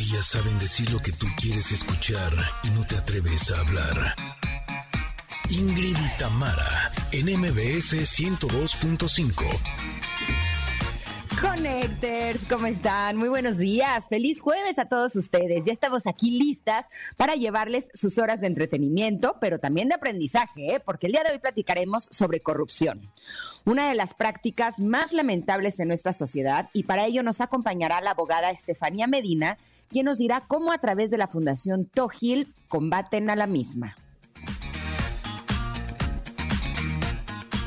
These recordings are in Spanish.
Ellas saben decir lo que tú quieres escuchar y no te atreves a hablar. Ingrid y Tamara, en MBS 102.5. Connectors, ¿cómo están? Muy buenos días. Feliz jueves a todos ustedes. Ya estamos aquí listas para llevarles sus horas de entretenimiento, pero también de aprendizaje, ¿eh? porque el día de hoy platicaremos sobre corrupción, una de las prácticas más lamentables en nuestra sociedad, y para ello nos acompañará la abogada Estefanía Medina, quien nos dirá cómo a través de la Fundación Togil combaten a la misma.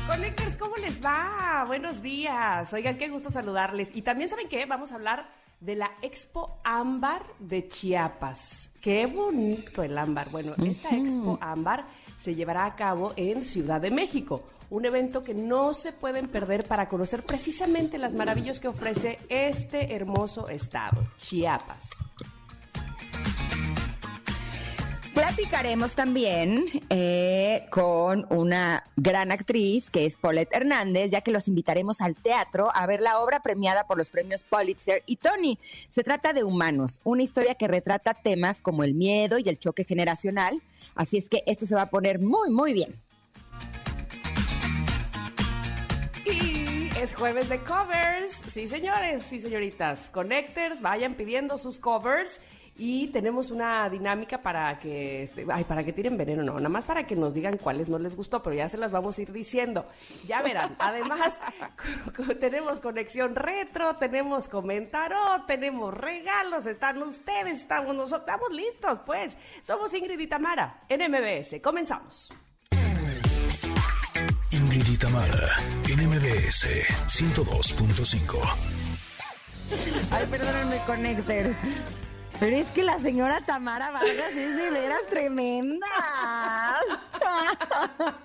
Connectors, ¿cómo les va? Buenos días. Oigan, qué gusto saludarles. Y también, ¿saben qué? Vamos a hablar de la Expo Ámbar de Chiapas. Qué bonito el ámbar. Bueno, esta Expo Ámbar se llevará a cabo en Ciudad de México. Un evento que no se pueden perder para conocer precisamente las maravillas que ofrece este hermoso estado, Chiapas. Platicaremos también eh, con una gran actriz que es Paulette Hernández, ya que los invitaremos al teatro a ver la obra premiada por los premios Pulitzer y Tony. Se trata de Humanos, una historia que retrata temas como el miedo y el choque generacional. Así es que esto se va a poner muy, muy bien. Es jueves de covers. Sí, señores, sí, señoritas. Connectors, vayan pidiendo sus covers. Y tenemos una dinámica para que, este, ay, para que tiren veneno, no, nada más para que nos digan cuáles no les gustó, pero ya se las vamos a ir diciendo. Ya verán, además tenemos conexión retro, tenemos comentario, tenemos regalos, están ustedes, estamos nosotros, estamos listos, pues. Somos Ingrid y Tamara, en MBS. Comenzamos. Ingrid y Tamara, en MBS 102.5. Ay, perdónenme, Connectors. Pero es que la señora Tamara Vargas es de veras tremenda.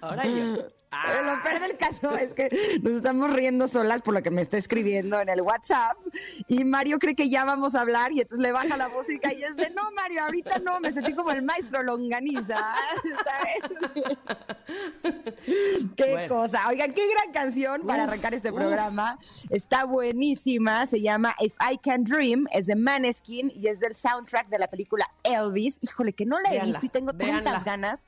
Ahora yo. Ah. Lo peor del caso es que nos estamos riendo solas por lo que me está escribiendo en el WhatsApp y Mario cree que ya vamos a hablar y entonces le baja la música y es de no Mario, ahorita no, me sentí como el maestro longaniza, ¿sabes? qué cosa. Oigan, qué gran canción para arrancar este programa. Está buenísima, se llama If I Can Dream, es de Maneskin y es del soundtrack de la película Elvis. Híjole, que no la he Véanla, visto y tengo véanla. tantas ganas.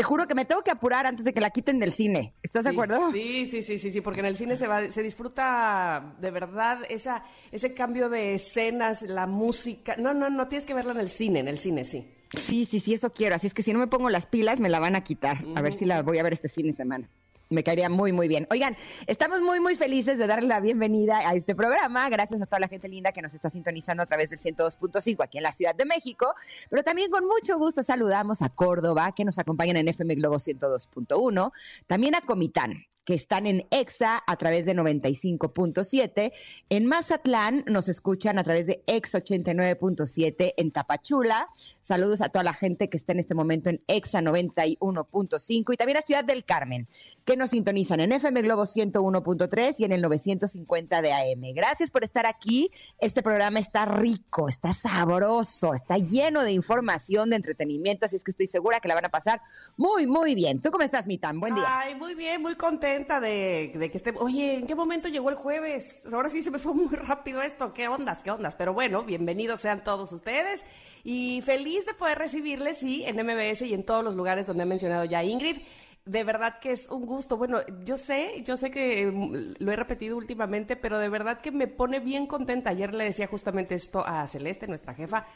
Te juro que me tengo que apurar antes de que la quiten del cine. ¿Estás de acuerdo? Sí, sí, sí, sí, sí, porque en el cine se va, se disfruta de verdad esa, ese cambio de escenas, la música. No, no, no tienes que verla en el cine, en el cine, sí. Sí, sí, sí, eso quiero. Así es que si no me pongo las pilas, me la van a quitar. A ver si la voy a ver este fin de semana. Me caería muy, muy bien. Oigan, estamos muy, muy felices de darle la bienvenida a este programa. Gracias a toda la gente linda que nos está sintonizando a través del 102.5 aquí en la Ciudad de México. Pero también con mucho gusto saludamos a Córdoba, que nos acompañan en FM Globo 102.1. También a Comitán, que están en EXA a través de 95.7. En Mazatlán nos escuchan a través de EXA 89.7 en Tapachula. Saludos a toda la gente que está en este momento en EXA 91.5 y también a Ciudad del Carmen, que nos sintonizan en FM Globo 101.3 y en el 950 de AM. Gracias por estar aquí. Este programa está rico, está sabroso, está lleno de información, de entretenimiento, así es que estoy segura que la van a pasar muy, muy bien. ¿Tú cómo estás, Mitan? Buen día. Ay, muy bien, muy contenta de, de que esté. Oye, ¿en qué momento llegó el jueves? Ahora sí se me fue muy rápido esto. ¿Qué ondas, qué ondas? Pero bueno, bienvenidos sean todos ustedes y feliz de poder recibirles, sí, en MBS y en todos los lugares donde ha mencionado ya Ingrid. De verdad que es un gusto. Bueno, yo sé, yo sé que mm, lo he repetido últimamente, pero de verdad que me pone bien contenta. Ayer le decía justamente esto a Celeste, nuestra jefa,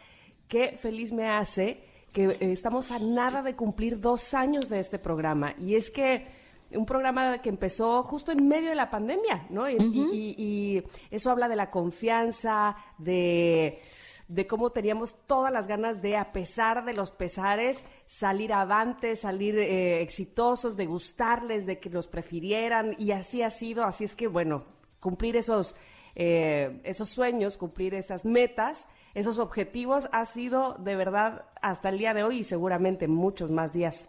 qué feliz me hace que eh, estamos a nada de cumplir dos años de este programa. Y es que un programa que empezó justo en medio de la pandemia, ¿no? Y, y- y- y eso habla de la confianza, de, de cómo teníamos todas las ganas de, a pesar de los pesares, salir avante, salir eh, exitosos, de gustarles, de que nos prefirieran. Y así ha sido. Así es que, bueno, cumplir esos, eh, esos sueños, cumplir esas metas, esos objetivos, ha sido de verdad hasta el día de hoy y seguramente muchos más días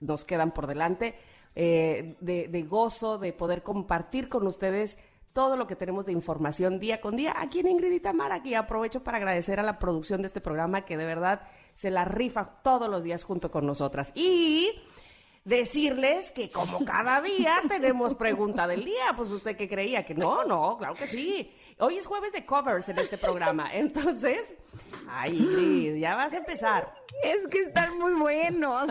nos quedan por delante, eh, de, de gozo, de poder compartir con ustedes todo lo que tenemos de información día con día aquí en Ingrid y Tamara, que aprovecho para agradecer a la producción de este programa que de verdad se la rifa todos los días junto con nosotras. Y decirles que como cada día tenemos pregunta del día, pues usted que creía que no, no, claro que sí. Hoy es jueves de covers en este programa, entonces, ay, ya vas a empezar. Es que están muy buenos.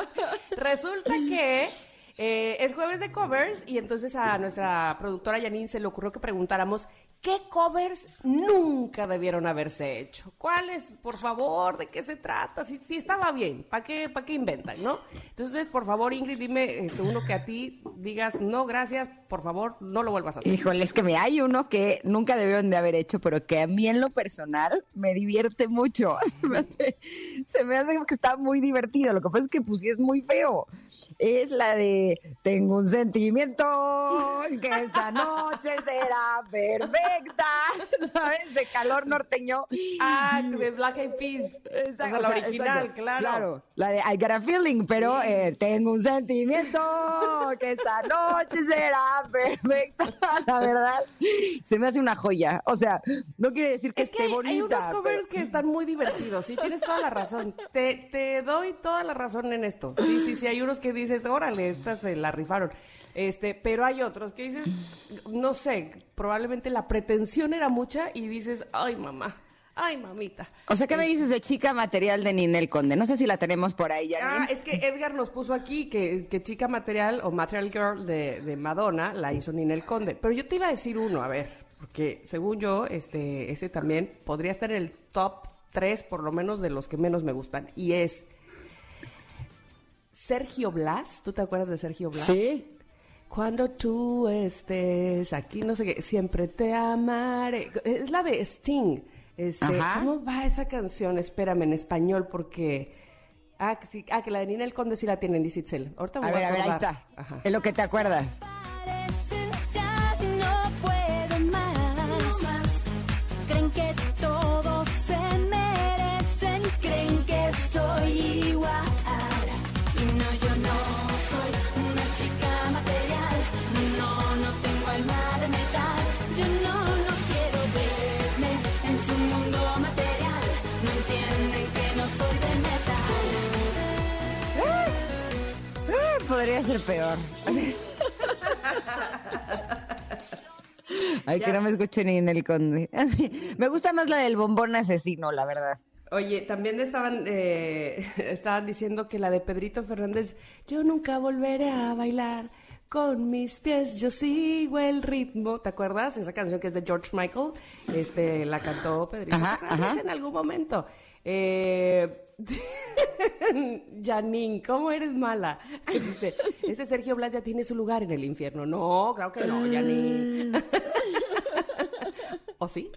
Resulta que eh, es jueves de covers y entonces a nuestra productora Janine se le ocurrió que preguntáramos ¿Qué covers nunca debieron haberse hecho? ¿Cuáles, por favor? ¿De qué se trata? Si, si estaba bien, ¿para qué, ¿para qué inventan, no? Entonces, por favor, Ingrid, dime este, uno que a ti digas, no, gracias, por favor, no lo vuelvas a hacer. Híjole, es que me hay uno que nunca debieron de haber hecho, pero que a mí en lo personal me divierte mucho. Se me hace, se me hace que está muy divertido. Lo que pasa es que pues sí es muy feo es la de Tengo un sentimiento que esta noche será perfecta, ¿sabes? De calor norteño. Ah, de Black Eyed Peas. Exacto, o sea, la original, claro. Claro, la de I Got a Feeling, pero eh, tengo un sentimiento que esta noche será perfecta. La verdad, se me hace una joya. O sea, no quiere decir que es esté bonita. Hay unos covers que están muy divertidos, sí, tienes toda la razón. Te, te doy toda la razón en esto. Sí, sí, sí, hay unos que dices, órale, estas se la rifaron. Este, pero hay otros que dices, no sé, probablemente la pretensión era mucha y dices, ay mamá, ay mamita. O sea, ¿qué me dices de chica material de Ninel Conde? No sé si la tenemos por ahí ya. Ah, es que Edgar nos puso aquí que, que chica material o material girl de, de, Madonna la hizo Ninel Conde. Pero yo te iba a decir uno, a ver, porque según yo, este, ese también podría estar en el top 3 por lo menos de los que menos me gustan. Y es Sergio Blas, ¿tú te acuerdas de Sergio Blas? Sí. Cuando tú estés aquí, no sé qué, siempre te amaré. Es la de Sting. Este, ¿Cómo va esa canción? Espérame, en español, porque... Ah, que, sí, ah, que la de Nina el Conde sí la tienen, dice Itzel. Ahorita a, ver, a, ver, ahí está. Es lo que te acuerdas. Ser peor. Ay, que no me escuche ni en el conde. Me gusta más la del bombón asesino, la verdad. Oye, también estaban, eh, estaban diciendo que la de Pedrito Fernández, yo nunca volveré a bailar con mis pies, yo sigo el ritmo. ¿Te acuerdas? Esa canción que es de George Michael, este, la cantó Pedrito Fernández en algún momento. Eh, Janine, ¿cómo eres mala? Dice, ese Sergio Blas ya tiene su lugar en el infierno. No, claro que no, Janine. ¿O sí?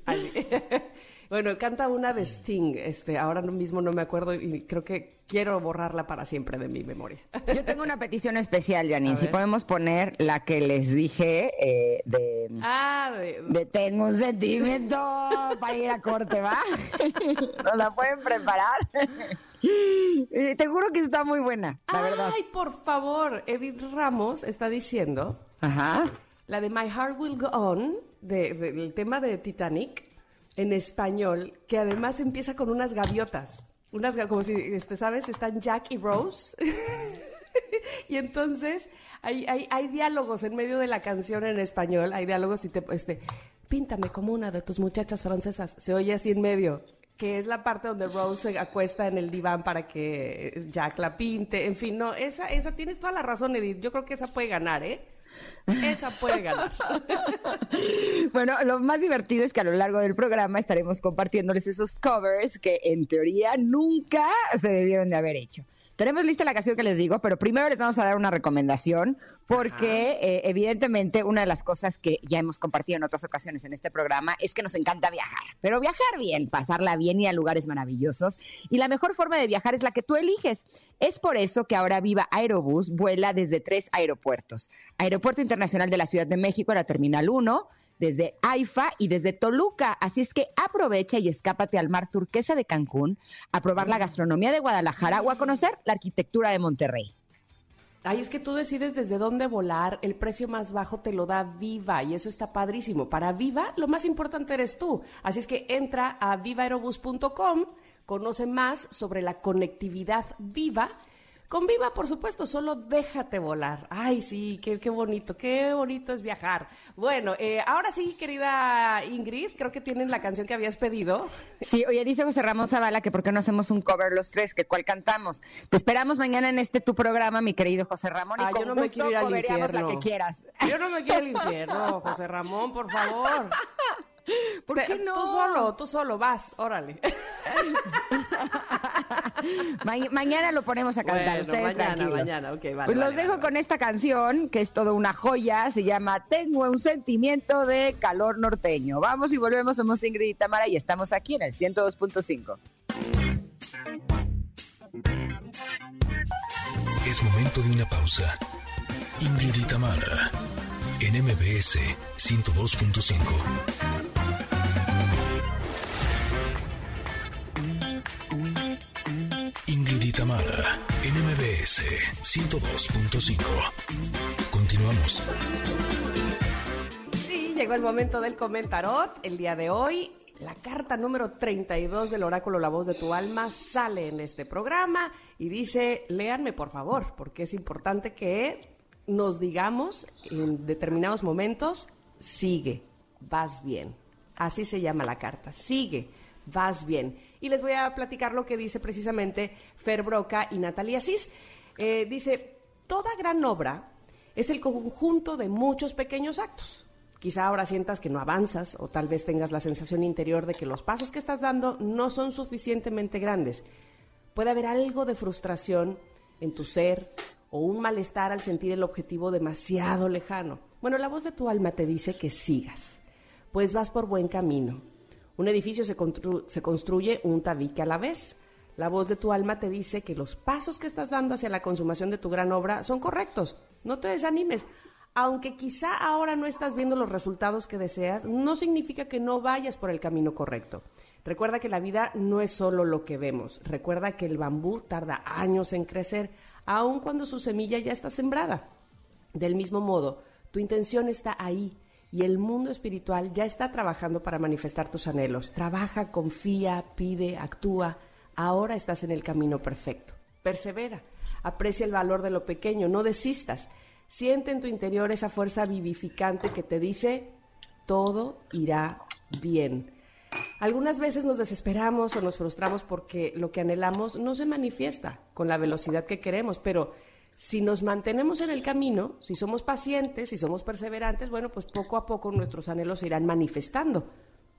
Bueno, canta una de Sting, este, ahora mismo no me acuerdo y creo que quiero borrarla para siempre de mi memoria. Yo tengo una petición especial, Janine, si podemos poner la que les dije eh, de, ah, de... Tengo un sentimiento para ir a corte, ¿va? ¿Nos la pueden preparar? Eh, te juro que está muy buena, la verdad. Ay, por favor, Edith Ramos está diciendo... Ajá. La de My Heart Will Go On, del tema de Titanic, en español, que además empieza con unas gaviotas. Unas, como si, este, ¿sabes? Están Jack y Rose. y entonces hay, hay, hay, diálogos en medio de la canción en español, hay diálogos y te, este, píntame como una de tus muchachas francesas. Se oye así en medio, que es la parte donde Rose se acuesta en el diván para que Jack la pinte. En fin, no, esa, esa tienes toda la razón, Edith. Yo creo que esa puede ganar, ¿eh? Esa puede ganar. bueno, lo más divertido es que a lo largo del programa estaremos compartiéndoles esos covers que en teoría nunca se debieron de haber hecho. Tenemos lista la canción que les digo, pero primero les vamos a dar una recomendación porque eh, evidentemente una de las cosas que ya hemos compartido en otras ocasiones en este programa es que nos encanta viajar, pero viajar bien, pasarla bien y a lugares maravillosos. Y la mejor forma de viajar es la que tú eliges. Es por eso que ahora Viva Aerobús vuela desde tres aeropuertos. Aeropuerto Internacional de la Ciudad de México, la Terminal 1, desde AIFA y desde Toluca. Así es que aprovecha y escápate al mar turquesa de Cancún, a probar la gastronomía de Guadalajara o a conocer la arquitectura de Monterrey. Ay, es que tú decides desde dónde volar, el precio más bajo te lo da Viva y eso está padrísimo. Para Viva, lo más importante eres tú. Así es que entra a vivaerobus.com, conoce más sobre la conectividad viva Con Viva, por supuesto, solo déjate volar. Ay, sí, qué, qué bonito, qué bonito es viajar. Bueno, eh, ahora sí, querida Ingrid, creo que tienen la canción que habías pedido. Sí, oye, dice José Ramón Zavala que por qué no hacemos un cover los tres, que cuál cantamos. Te esperamos mañana en este tu programa, mi querido José Ramón, y Ah, con yo no me quiero ir al la que quieras. Yo no me quiero al infierno, José Ramón, por favor. ¿Por qué no? Tú solo, tú solo, vas, órale. Ma- mañana lo ponemos a cantar, Bueno, ustedes mañana, tranquilos. mañana, ok, vale, Pues los vale, dejo vale, con esta canción, que es toda una joya, se llama Tengo un sentimiento de calor norteño. Vamos y volvemos, somos Ingrid y Tamara y estamos aquí en el 102.5. Es momento de una pausa. Ingrid y Tamara, en MBS 102.5. Tamara, en MBS 102.5. Continuamos. Sí, llegó el momento del comentarot. El día de hoy, la carta número 32 del oráculo La Voz de tu Alma sale en este programa y dice, léanme por favor, porque es importante que nos digamos en determinados momentos, sigue, vas bien. Así se llama la carta, sigue, vas bien. Y les voy a platicar lo que dice precisamente Fer Broca y Natalia Cis. Eh, dice, toda gran obra es el conjunto de muchos pequeños actos. Quizá ahora sientas que no avanzas o tal vez tengas la sensación interior de que los pasos que estás dando no son suficientemente grandes. Puede haber algo de frustración en tu ser o un malestar al sentir el objetivo demasiado lejano. Bueno, la voz de tu alma te dice que sigas, pues vas por buen camino. Un edificio se, constru- se construye un tabique a la vez. La voz de tu alma te dice que los pasos que estás dando hacia la consumación de tu gran obra son correctos. No te desanimes. Aunque quizá ahora no estás viendo los resultados que deseas, no significa que no vayas por el camino correcto. Recuerda que la vida no es solo lo que vemos. Recuerda que el bambú tarda años en crecer, aun cuando su semilla ya está sembrada. Del mismo modo, tu intención está ahí y el mundo espiritual ya está trabajando para manifestar tus anhelos. Trabaja, confía, pide, actúa. Ahora estás en el camino perfecto. Persevera. Aprecia el valor de lo pequeño. No desistas. Siente en tu interior esa fuerza vivificante que te dice, todo irá bien. Algunas veces nos desesperamos o nos frustramos porque lo que anhelamos no se manifiesta con la velocidad que queremos, pero si nos mantenemos en el camino, si somos pacientes, si somos perseverantes, bueno, pues poco a poco nuestros anhelos se irán manifestando.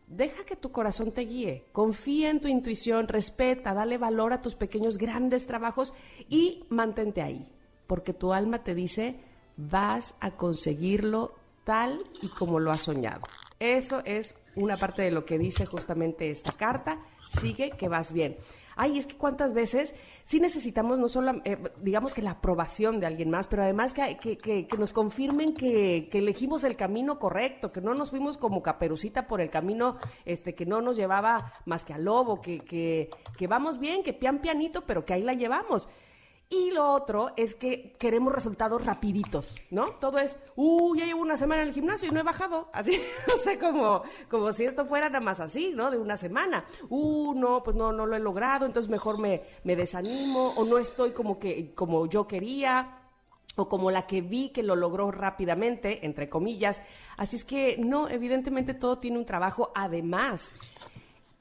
Deja que tu corazón te guíe, confía en tu intuición, respeta, dale valor a tus pequeños grandes trabajos y mantente ahí, porque tu alma te dice, vas a conseguirlo tal y como lo has soñado. Eso es una parte de lo que dice justamente esta carta. Sigue que vas bien. Ay, es que cuántas veces sí necesitamos no solo, eh, digamos que la aprobación de alguien más, pero además que, que- que- que nos confirmen que, elegimos el camino correcto, que no nos fuimos como caperucita por el camino este, que no nos llevaba más que al lobo, que, que, que vamos bien, que pian pianito, pero que ahí la llevamos. Y lo otro es que queremos resultados rapiditos, ¿no? Todo es, uh, ya llevo una semana en el gimnasio y no he bajado. Así, o sea, como, como si esto fuera nada más así, ¿no? De una semana. Uh, no, pues no, no lo he logrado, entonces mejor me, me desanimo o no estoy como que, como yo quería o como la que vi que lo logró rápidamente, entre comillas. Así es que no, evidentemente todo tiene un trabajo. Además,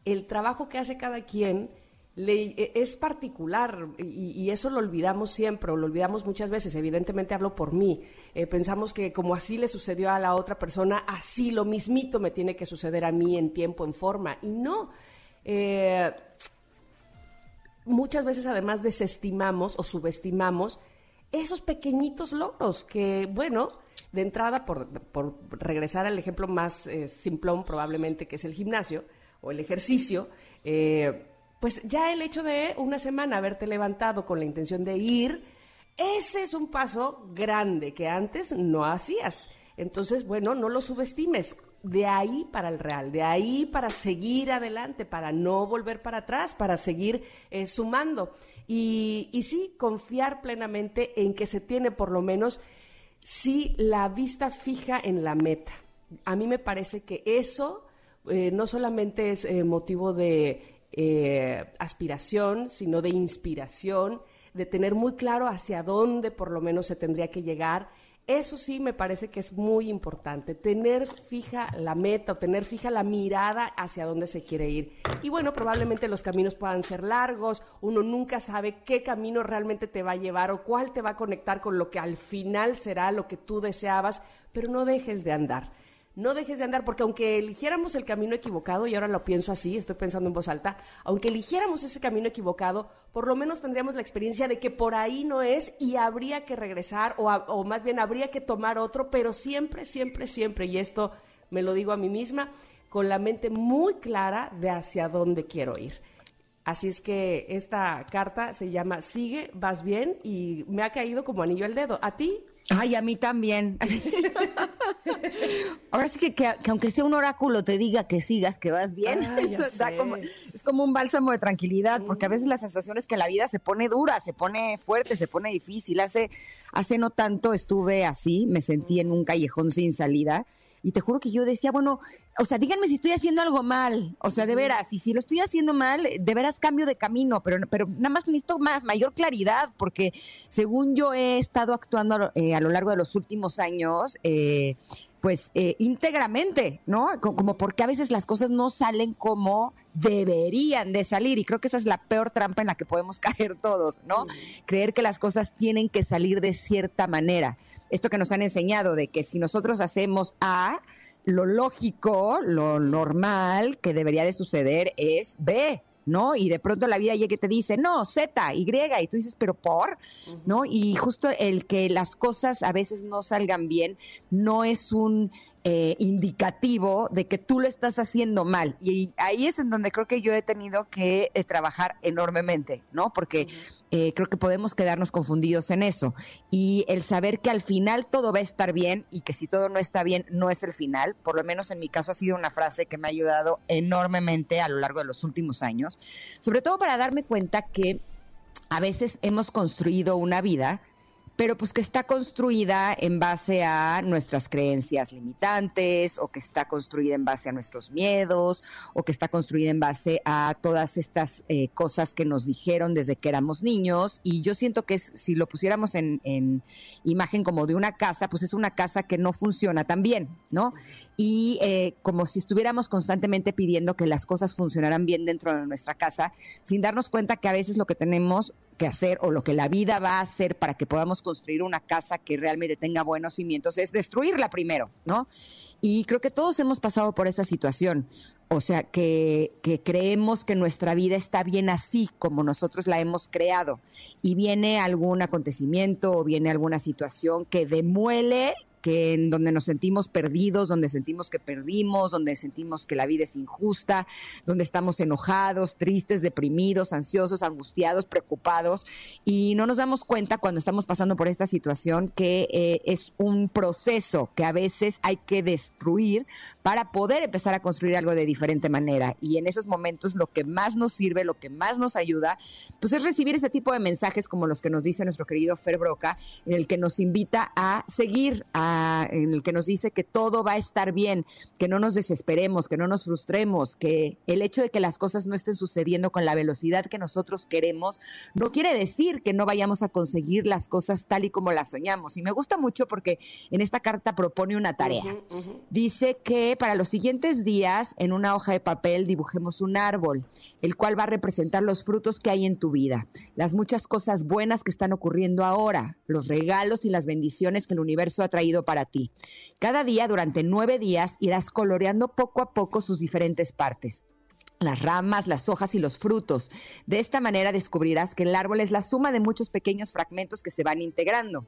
el trabajo que hace cada quien e- es particular y, eso lo olvidamos siempre, o lo olvidamos muchas veces. Evidentemente hablo por mí. Eh, pensamos que como así le sucedió a la otra persona, así lo mismito me tiene que suceder a mí en tiempo, en forma. Y no. Eh, muchas veces además desestimamos o subestimamos esos pequeñitos logros que, bueno, de entrada, por, por regresar al ejemplo más eh, simplón probablemente, que es el gimnasio o el ejercicio, pues ya el hecho de una semana haberte levantado con la intención de ir, ese es un paso grande que antes no hacías. Entonces, bueno, no lo subestimes. De ahí para el real, de ahí para seguir adelante, para no volver para atrás, para seguir eh, sumando. Y, y sí, confiar plenamente en que se tiene por lo menos sí la vista fija en la meta. A mí me parece que eso eh, no solamente es eh, motivo de eh, aspiración, sino de inspiración, de tener muy claro hacia dónde por lo menos se tendría que llegar. Eso sí me parece que es muy importante, tener fija la meta o tener fija la mirada hacia dónde se quiere ir. Y bueno, probablemente los caminos puedan ser largos, uno nunca sabe qué camino realmente te va a llevar o cuál te va a conectar con lo que al final será lo que tú deseabas, pero no dejes de andar no dejes de andar, porque aunque eligiéramos el camino equivocado, y ahora lo pienso así, estoy pensando en voz alta, aunque eligiéramos ese camino equivocado, por lo menos tendríamos la experiencia de que por ahí no es y habría que regresar, o, o más bien habría que tomar otro, pero siempre, siempre, siempre, y esto me lo digo a mí misma, con la mente muy clara de hacia dónde quiero ir. Así es que esta carta se llama Sigue, vas bien y me ha caído como anillo al dedo. ¿A ti? Ay, a mí también. Ahora sí que, aunque sea un oráculo te diga que sigas, que vas bien, es como un bálsamo de tranquilidad, porque a veces la sensación es que la vida se pone dura, se pone fuerte, se pone difícil. Hace, hace no tanto estuve así, me sentí en un callejón sin salida y te juro que yo decía, bueno, o sea, díganme si estoy haciendo algo mal, o sea, de veras, y si lo estoy haciendo mal, de veras cambio de camino, pero, pero nada más necesito más, mayor claridad, porque según yo he estado actuando eh, a lo largo de los últimos años, eh, pues eh, íntegramente, ¿no? Como porque a veces las cosas no salen como deberían de salir y creo que esa es la peor trampa en la que podemos caer todos, ¿no? Creer que las cosas tienen que salir de cierta manera. Esto que nos han enseñado de que si nosotros hacemos A, lo lógico, lo normal que debería de suceder es B. ¿no? Y de pronto la vida llega y te dice, no, Z, Y, y tú dices, pero por, ¿no? Y justo el que las cosas a veces no salgan bien no es un eh, indicativo de que tú lo estás haciendo mal. Y ahí es en donde creo que yo he tenido que eh, trabajar enormemente, ¿no? Porque eh, creo que podemos quedarnos confundidos en eso. Y el saber que al final todo va a estar bien y que si todo no está bien, no es el final. Por lo menos en mi caso ha sido una frase que me ha ayudado enormemente a lo largo de los últimos años. Sobre todo para darme cuenta que a veces hemos construido una vida pero pues que está construida en base a nuestras creencias limitantes o que está construida en base a nuestros miedos o que está construida en base a todas estas eh, cosas que nos dijeron desde que éramos niños y yo siento que si lo pusiéramos en, imagen como de una casa, pues es una casa que no funciona tan bien, ¿no? Y eh, como si estuviéramos constantemente pidiendo que las cosas funcionaran bien dentro de nuestra casa, sin darnos cuenta que a veces lo que tenemos que hacer o lo que la vida va a hacer para que podamos construir una casa que realmente tenga buenos cimientos es destruirla primero, ¿no? Y creo que todos hemos pasado por esa situación. O sea, que, que, creemos que nuestra vida está bien así como nosotros la hemos creado. Y viene algún acontecimiento o viene alguna situación que demuele que en donde nos sentimos perdidos, donde sentimos que perdimos, donde sentimos que la vida es injusta, donde estamos enojados, tristes, deprimidos, ansiosos, angustiados, preocupados y no nos damos cuenta cuando estamos pasando por esta situación que eh, es un proceso que a veces hay que destruir para poder empezar a construir algo de diferente manera. Y en esos momentos lo que más nos sirve, lo que más nos ayuda, pues es recibir ese tipo de mensajes como los que nos dice nuestro querido Fer Broca, en el que nos invita a seguir, a en el que nos dice que todo va a estar bien, que no nos desesperemos, que no nos frustremos, que el hecho de que las cosas no estén sucediendo con la velocidad que nosotros queremos no quiere decir que no vayamos a conseguir las cosas tal y como las soñamos. Y me gusta mucho porque en esta carta propone una tarea. Dice que para los siguientes días en una hoja de papel dibujemos un árbol, el cual va a representar los frutos que hay en tu vida, las muchas cosas buenas que están ocurriendo ahora, los regalos y las bendiciones que el universo ha traído para ti. Cada día, durante nueve días, irás coloreando poco a poco sus diferentes partes las ramas, las hojas y los frutos. De esta manera descubrirás que el árbol es la suma de muchos pequeños fragmentos que se van integrando.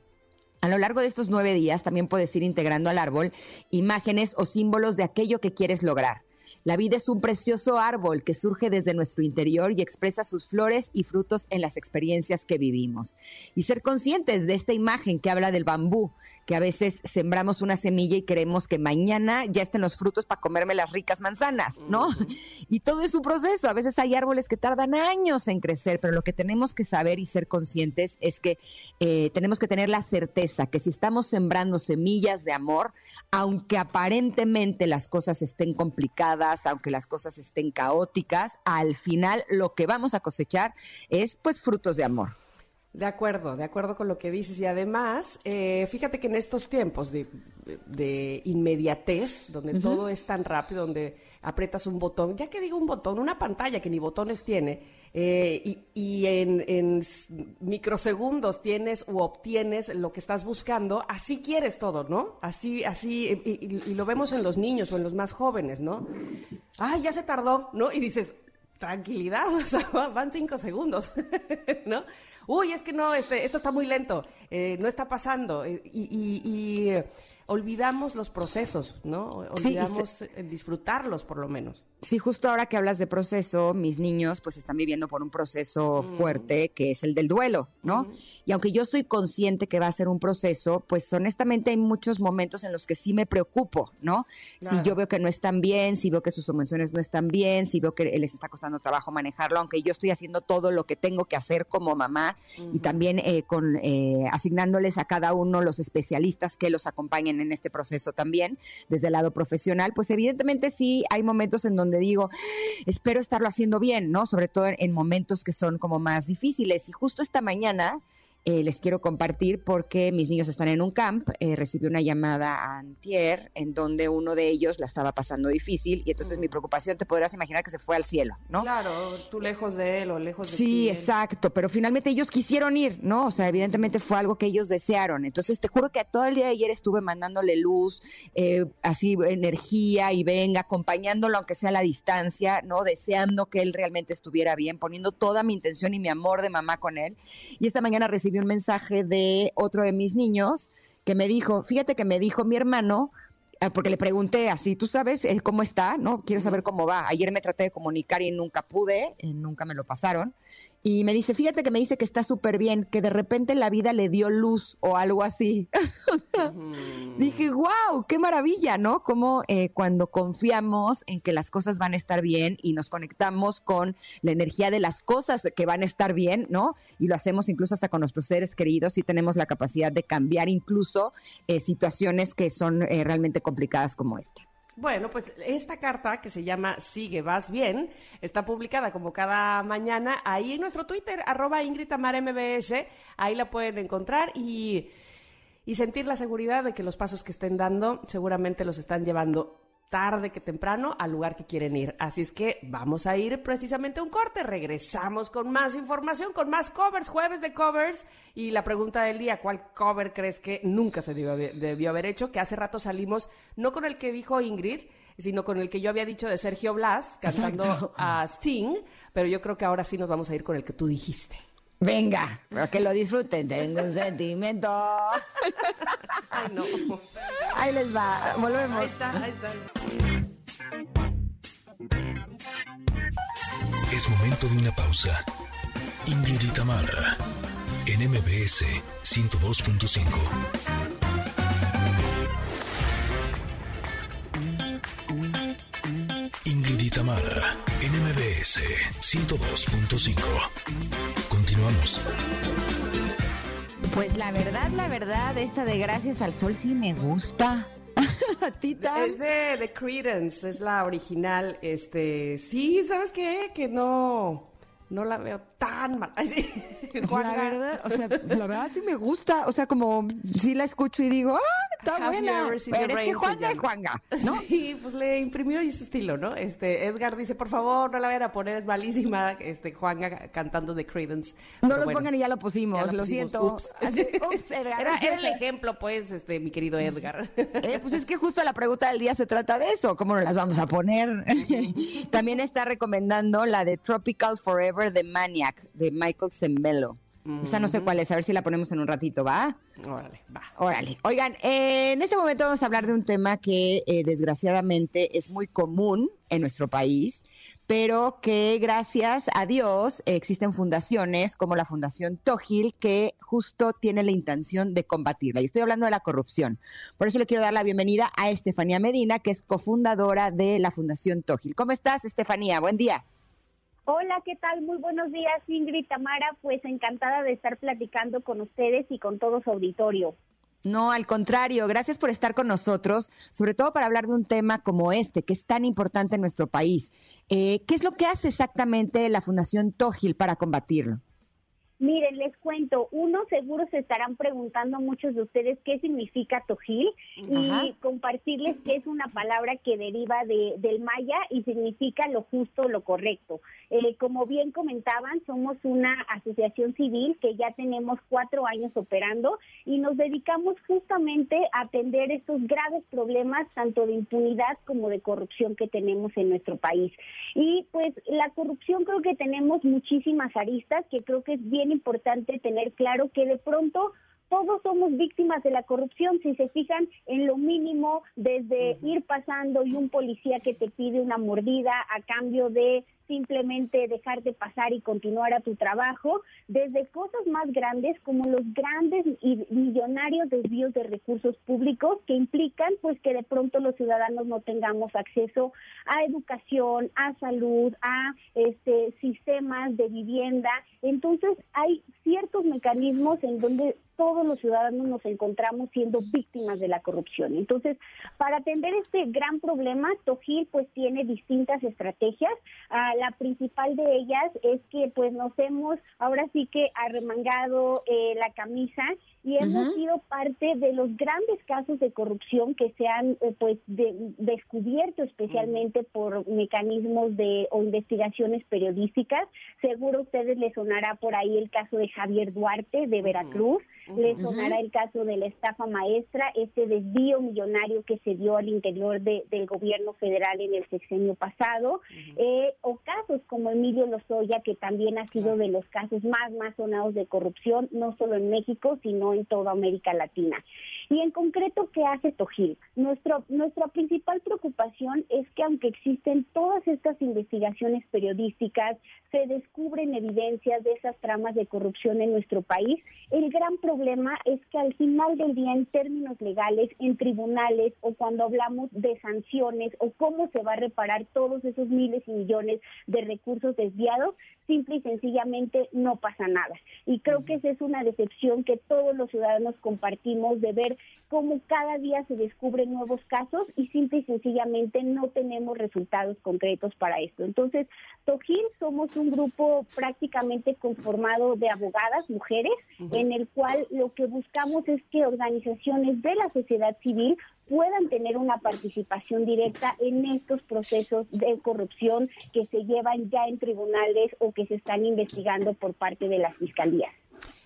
A lo largo de estos nueve días también puedes ir integrando al árbol imágenes o símbolos de aquello que quieres lograr. La vida es un precioso árbol que surge desde nuestro interior y expresa sus flores y frutos en las experiencias que vivimos. Y ser conscientes de esta imagen que habla del bambú, que a veces sembramos una semilla y queremos que mañana ya estén los frutos para comerme las ricas manzanas, ¿no? Y todo es un proceso. A veces hay árboles que tardan años en crecer, pero lo que tenemos que saber y ser conscientes es que eh, tenemos que tener la certeza que si estamos sembrando semillas de amor, aunque aparentemente las cosas estén complicadas, aunque las cosas estén caóticas, al final lo que vamos a cosechar es pues frutos de amor. De acuerdo, de acuerdo con lo que dices. Y además, eh, fíjate que en estos tiempos de, de inmediatez, donde todo es tan rápido, donde aprietas un botón, ya que digo un botón, una pantalla que ni botones tiene, eh, y, en, microsegundos tienes o obtienes lo que estás buscando, así quieres todo, ¿no? Así, así, y, lo vemos en los niños o en los más jóvenes, ¿no? Ay, ya se tardó, ¿no? Y dices, tranquilidad, o sea, van cinco segundos, ¿no? Uy, es que no, este, esto está muy lento, eh, no está pasando. Eh, y, y, y olvidamos los procesos, ¿no? Olvidamos sí, se... disfrutarlos, por lo menos. Sí, justo ahora que hablas de proceso, mis niños pues están viviendo por un proceso mm. fuerte que es el del duelo, ¿no? Mm. Y aunque yo soy consciente que va a ser un proceso, pues honestamente hay muchos momentos en los que sí me preocupo, ¿no? Claro. Si yo veo que no están bien, si veo que sus emociones no están bien, si veo que les está costando trabajo manejarlo, aunque yo estoy haciendo todo lo que tengo que hacer como mamá mm. y también eh, con eh, asignándoles a cada uno los especialistas que los acompañen en este proceso también, desde el lado profesional, pues evidentemente sí hay momentos en donde donde digo, espero estarlo haciendo bien, ¿no? Sobre todo en, en momentos que son como más difíciles. Y justo esta mañana eh, les quiero compartir porque mis niños están en un camp. Eh, recibí una llamada a Antier en donde uno de ellos la estaba pasando difícil y entonces mm. mi preocupación te podrás imaginar que se fue al cielo, ¿no? Claro, tú lejos de él o lejos de Sí, ti, exacto, pero finalmente ellos quisieron ir, ¿no? O sea, evidentemente fue algo que ellos desearon. Entonces te juro que todo el día de ayer estuve mandándole luz, eh, así energía y venga, acompañándolo aunque sea a la distancia, ¿no? Deseando que él realmente estuviera bien, poniendo toda mi intención y mi amor de mamá con él. Y esta mañana recibí un mensaje de otro de mis niños que me dijo, fíjate que me dijo mi hermano, ah, porque le pregunté así, ¿tú sabes eh, cómo está? ¿No? Quiero saber cómo va. Ayer me traté de comunicar y nunca pude, eh, nunca me lo pasaron. Y me dice, fíjate que me dice que está súper bien, que de repente la vida le dio luz o algo así. mm. Dije, wow, qué maravilla, ¿no? Como eh, cuando confiamos en que las cosas van a estar bien y nos conectamos con la energía de las cosas que van a estar bien, ¿no? Y lo hacemos incluso hasta con nuestros seres queridos y tenemos la capacidad de cambiar incluso eh, situaciones que son eh, realmente complicadas como esta. Bueno, pues esta carta que se llama Sigue, vas bien, está publicada como cada mañana ahí en nuestro Twitter, arroba MBS, ahí la pueden encontrar y, y sentir la seguridad de que los pasos que estén dando seguramente los están llevando tarde que temprano al lugar que quieren ir. Así es que vamos a ir precisamente a un corte. Regresamos con más información, con más covers, jueves de covers. Y la pregunta del día, ¿cuál cover crees que nunca se debió, debió haber hecho? Que hace rato salimos, no con el que dijo Ingrid, sino con el que yo había dicho de Sergio Blas, cantando Exacto. a Sting. Pero yo creo que ahora sí nos vamos a ir con el que tú dijiste. Venga, pero que lo disfruten, tengo un sentimiento. Ay, no. Ahí les va, volvemos. Ahí está, ahí está. Es momento de una pausa. Ingrid y Tamara, en MBS 102.5. Ingrid y Tamara, en MBS 102.5. Continuamos. Pues la verdad, la verdad, esta de Gracias al Sol sí me gusta. ¿A ti, Tam? Es de, de Credence, es la original. Este, sí, ¿sabes qué? Que no, no la veo tan mal. la verdad, o sea, la verdad sí me gusta. O sea, como sí la escucho y digo, ¡ah, está buena! Pero es que Juanga es Juanga, ¿no? Sí, pues le imprimió y su estilo, ¿no? Este, Edgar dice, por favor, no la vayan a poner, es malísima, este, Juanga cantando de Credence. No los bueno, pongan y ya lo pusimos, ya lo, lo pusimos. siento. Ups. Así, ups, Edgar. Era, era, el ejemplo, pues, este, mi querido Edgar. Eh, pues es que justo la pregunta del día se trata de eso, ¿cómo nos las vamos a poner? También está recomendando la de Tropical Forever de De Michael Zembello. Mm -hmm. Esa no sé cuál es, a ver si la ponemos en un ratito, ¿va? Órale, va. Órale. Oigan, eh, en este momento vamos a hablar de un tema que eh, desgraciadamente es muy común en nuestro país, pero que gracias a Dios existen fundaciones como la Fundación Tógil que justo tiene la intención de combatirla. Y estoy hablando de la corrupción. Por eso le quiero dar la bienvenida a Estefanía Medina, que es cofundadora de la Fundación Tógil. ¿Cómo estás, Estefanía? Buen día. Hola, ¿qué tal? Muy buenos días, Ingrid Tamara. Pues encantada de estar platicando con ustedes y con todo su auditorio. No, al contrario, gracias por estar con nosotros, sobre todo para hablar de un tema como este, que es tan importante en nuestro país. Eh, ¿Qué es lo que hace exactamente la Fundación Tógil para combatirlo? Miren, les cuento, uno seguro se estarán preguntando muchos de ustedes qué significa tojil y compartirles que es una palabra que deriva de, del maya y significa lo justo, lo correcto. Eh, como bien comentaban, somos una asociación civil que ya tenemos cuatro años operando y nos dedicamos justamente a atender estos graves problemas tanto de impunidad como de corrupción que tenemos en nuestro país. Y pues la corrupción creo que tenemos muchísimas aristas que creo que es bien importante tener claro que de pronto todos somos víctimas de la corrupción, si se fijan en lo mínimo, desde ir pasando y un policía que te pide una mordida a cambio de simplemente dejarte pasar y continuar a tu trabajo, desde cosas más grandes como los grandes y millonarios desvíos de recursos públicos que implican pues que de pronto los ciudadanos no tengamos acceso a educación, a salud, a este sistemas de vivienda. Entonces, hay ciertos mecanismos en donde todos los ciudadanos nos encontramos siendo víctimas de la corrupción. Entonces, para atender este gran problema, Tojil pues tiene distintas estrategias. Ah, la principal de ellas es que pues nos hemos ahora sí que arremangado eh, la camisa y hemos sido parte de los grandes casos de corrupción que se han eh, pues descubierto especialmente por mecanismos de o investigaciones periodísticas. Seguro a ustedes les sonará por ahí el caso de Javier Duarte de Veracruz. Le sonará el caso de la estafa maestra, este desvío millonario que se dio al interior del gobierno federal en el sexenio pasado, eh, o casos como Emilio Lozoya, que también ha sido de los casos más, más sonados de corrupción, no solo en México, sino en toda América Latina. Y en concreto, ¿qué hace Tojil? Nuestro, nuestra principal preocupación es que aunque existen todas estas investigaciones periodísticas, se descubren evidencias de esas tramas de corrupción en nuestro país, el gran problema es que al final del día, en términos legales, en tribunales o cuando hablamos de sanciones o cómo se va a reparar todos esos miles y millones de recursos desviados, simple y sencillamente no pasa nada. Y creo que esa es una decepción que todos los ciudadanos compartimos de ver cómo cada día se descubren nuevos casos y simple y sencillamente no tenemos resultados concretos para esto. Entonces, Tojil somos un grupo prácticamente conformado de abogadas, mujeres, en el cual lo que buscamos es que organizaciones de la sociedad civil puedan tener una participación directa en estos procesos de corrupción que se llevan ya en tribunales o que se están investigando por parte de las fiscalías.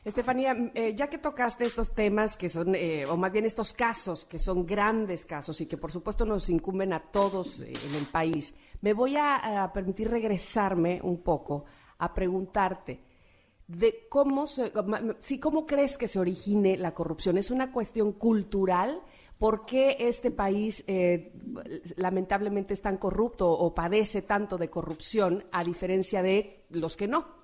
Estefanía, mm, eh, ya que tocaste estos temas que son, eh, o más bien estos casos, que son grandes casos y que por supuesto nos incumben a todos eh, en el país, me voy a, permitir regresarme un poco a preguntarte de cómo, se, si, cómo crees que se origine la corrupción. ¿Es una cuestión cultural? ¿Por qué este país lamentablemente es tan corrupto o padece tanto de corrupción a diferencia de los que no?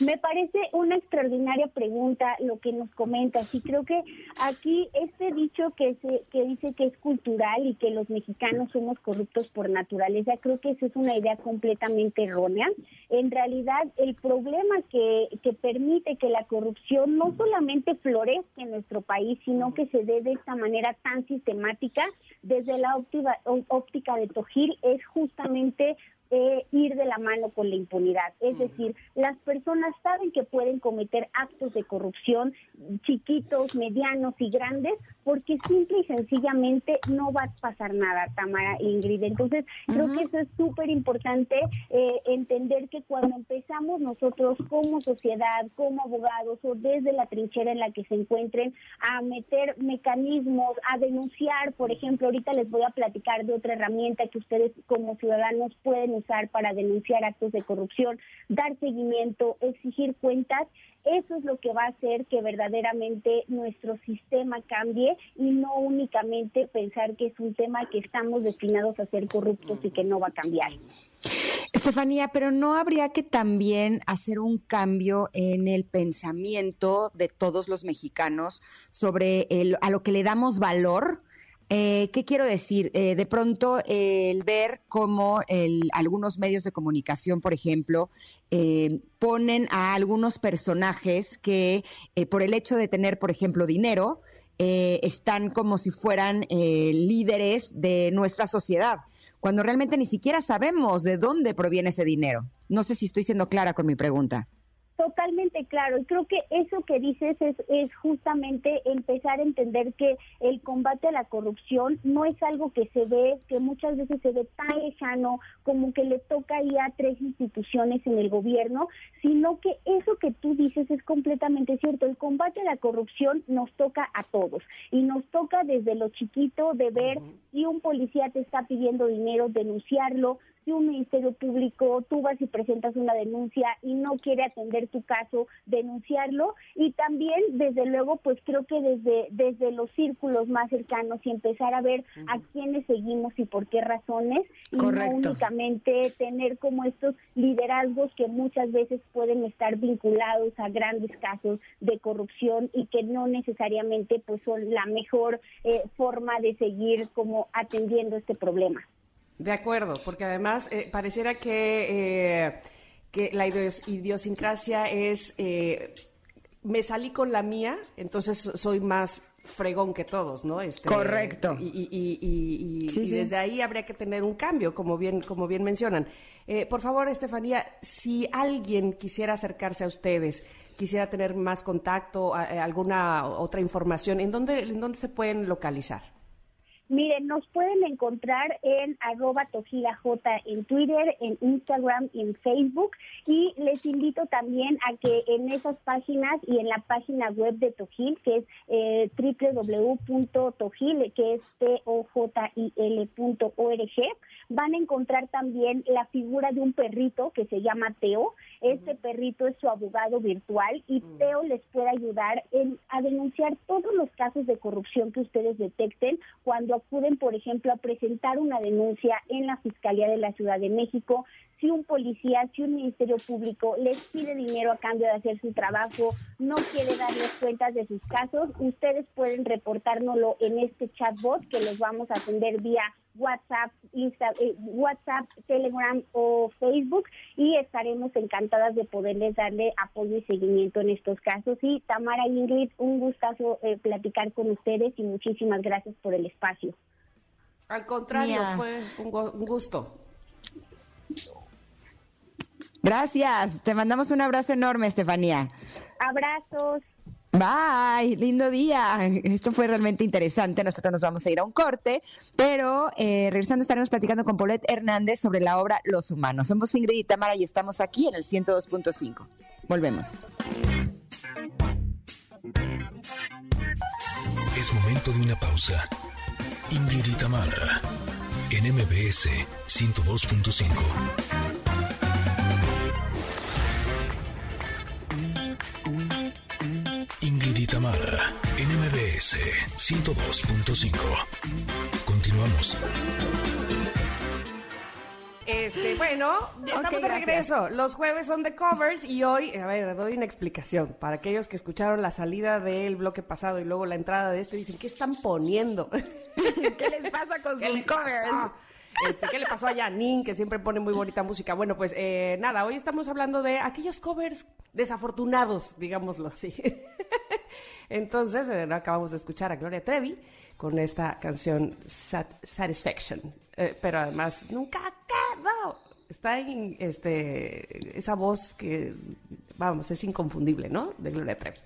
Me parece una extraordinaria pregunta lo que nos comentas y creo que aquí este dicho que, se, que dice que es cultural y que los mexicanos somos corruptos por naturaleza, creo que esa es una idea completamente errónea. En realidad el problema que, que permite que la corrupción no solamente florezca en nuestro país, sino que se dé de esta manera tan sistemática desde la óptica, óptica de Tojil es justamente eh, ir de la mano con la impunidad. Es decir, las personas saben que pueden cometer actos de corrupción chiquitos, medianos y grandes porque simple y sencillamente no va a pasar nada, Tamara Ingrid. Entonces, creo que eso es súper importante eh, entender que cuando empezamos nosotros como sociedad, como abogados o desde la trinchera en la que se encuentren a meter mecanismos, a denunciar, por ejemplo, ahorita les voy a platicar de otra herramienta que ustedes como ciudadanos pueden usar para denunciar actos de corrupción, dar seguimiento, exigir cuentas, eso es lo que va a hacer que verdaderamente nuestro sistema cambie y no únicamente pensar que es un tema que estamos destinados a ser corruptos y que no va a cambiar. Estefanía, pero no habría que también hacer un cambio en el pensamiento de todos los mexicanos sobre el, a lo que le damos valor eh, ¿Qué quiero decir? Eh, de pronto, el ver cómo algunos medios de comunicación, por ejemplo, eh, ponen a algunos personajes que, por el hecho de tener, por ejemplo, dinero, están como si fueran líderes de nuestra sociedad, cuando realmente ni siquiera sabemos de dónde proviene ese dinero. No sé si estoy siendo clara con mi pregunta. Totalmente claro, y creo que eso que dices es, es justamente empezar a entender que el combate a la corrupción no es algo que se ve, que muchas veces se ve tan lejano como que le toca ya a tres instituciones en el gobierno, sino que eso que tú dices es completamente cierto. El combate a la corrupción nos toca a todos y nos toca desde lo chiquito de ver si un policía te está pidiendo dinero, denunciarlo, si un ministerio público tú vas y presentas una denuncia y no quiere atender tu caso, denunciarlo. Y también desde luego pues creo que desde desde los círculos más cercanos y empezar a ver a quiénes seguimos y por qué razones y no únicamente tener como estos liderazgos que muchas veces pueden estar vinculados a grandes casos de corrupción y que no necesariamente pues son la mejor eh, forma de seguir como atendiendo este problema. De acuerdo, porque además eh, pareciera que, eh, que la idiosincrasia es, eh, me salí con la mía, entonces soy más fregón que todos, ¿no? Este, Correcto. Y, desde ahí habría que tener un cambio, como bien, como bien mencionan. por favor, Estefanía, si alguien quisiera acercarse a ustedes, quisiera tener más contacto, alguna otra información, ¿en dónde, en dónde se pueden localizar? Miren, nos pueden encontrar en arroba tojilaj en Twitter, en Instagram y en Facebook. Y les invito también a que en esas páginas y en la página web de Tojil, que es eh, www.tojil, que es t o j i van a encontrar también la figura de un perrito que se llama Teo. Este perrito es su abogado virtual y. Teo les puede ayudar en, a denunciar todos los casos de corrupción que ustedes detecten cuando acuden, por ejemplo, a presentar una denuncia en la Fiscalía de la Ciudad de México, si un policía, si un ministerio público les pide dinero a cambio de hacer su trabajo, no quiere darles cuentas de sus casos, ustedes pueden reportárnoslo en este chatbot que los vamos a atender vía WhatsApp, Insta, eh, WhatsApp, Telegram o Facebook y estaremos encantadas de poderles darle apoyo y seguimiento en estos casos. Y Tamara y Ingrid, un gustazo eh, platicar con ustedes y muchísimas gracias por el espacio. Al contrario, fue un, un gusto. Gracias, te mandamos un abrazo enorme, Estefanía. Abrazos. Bye, lindo día. Esto fue realmente interesante. Nosotros nos vamos a ir a un corte, pero eh, regresando estaremos platicando con Paulette Hernández sobre la obra Los Humanos. Somos Ingrid y Tamara y estamos aquí en el 102.5. Volvemos. Es momento de una pausa. Ingrid y Tamara en MBS 102.5. Ingrid Itamara, NMBS 102.5. Continuamos. Este, bueno, estamos de regreso. Los jueves son de covers y hoy, a ver, doy una explicación. Para aquellos que escucharon la salida del bloque pasado y luego la entrada de este, dicen, ¿qué están poniendo? ¿Qué les pasa con sus covers? Este, ¿Qué le pasó a Janine, que siempre pone muy bonita música? Bueno, pues eh, nada, hoy estamos hablando de aquellos covers desafortunados, digámoslo así. Entonces, eh, acabamos de escuchar a Gloria Trevi con esta canción Satisfaction. Eh, pero además, nunca quedó. Está en este, esa voz que, vamos, es inconfundible, ¿no? De Gloria Trevi.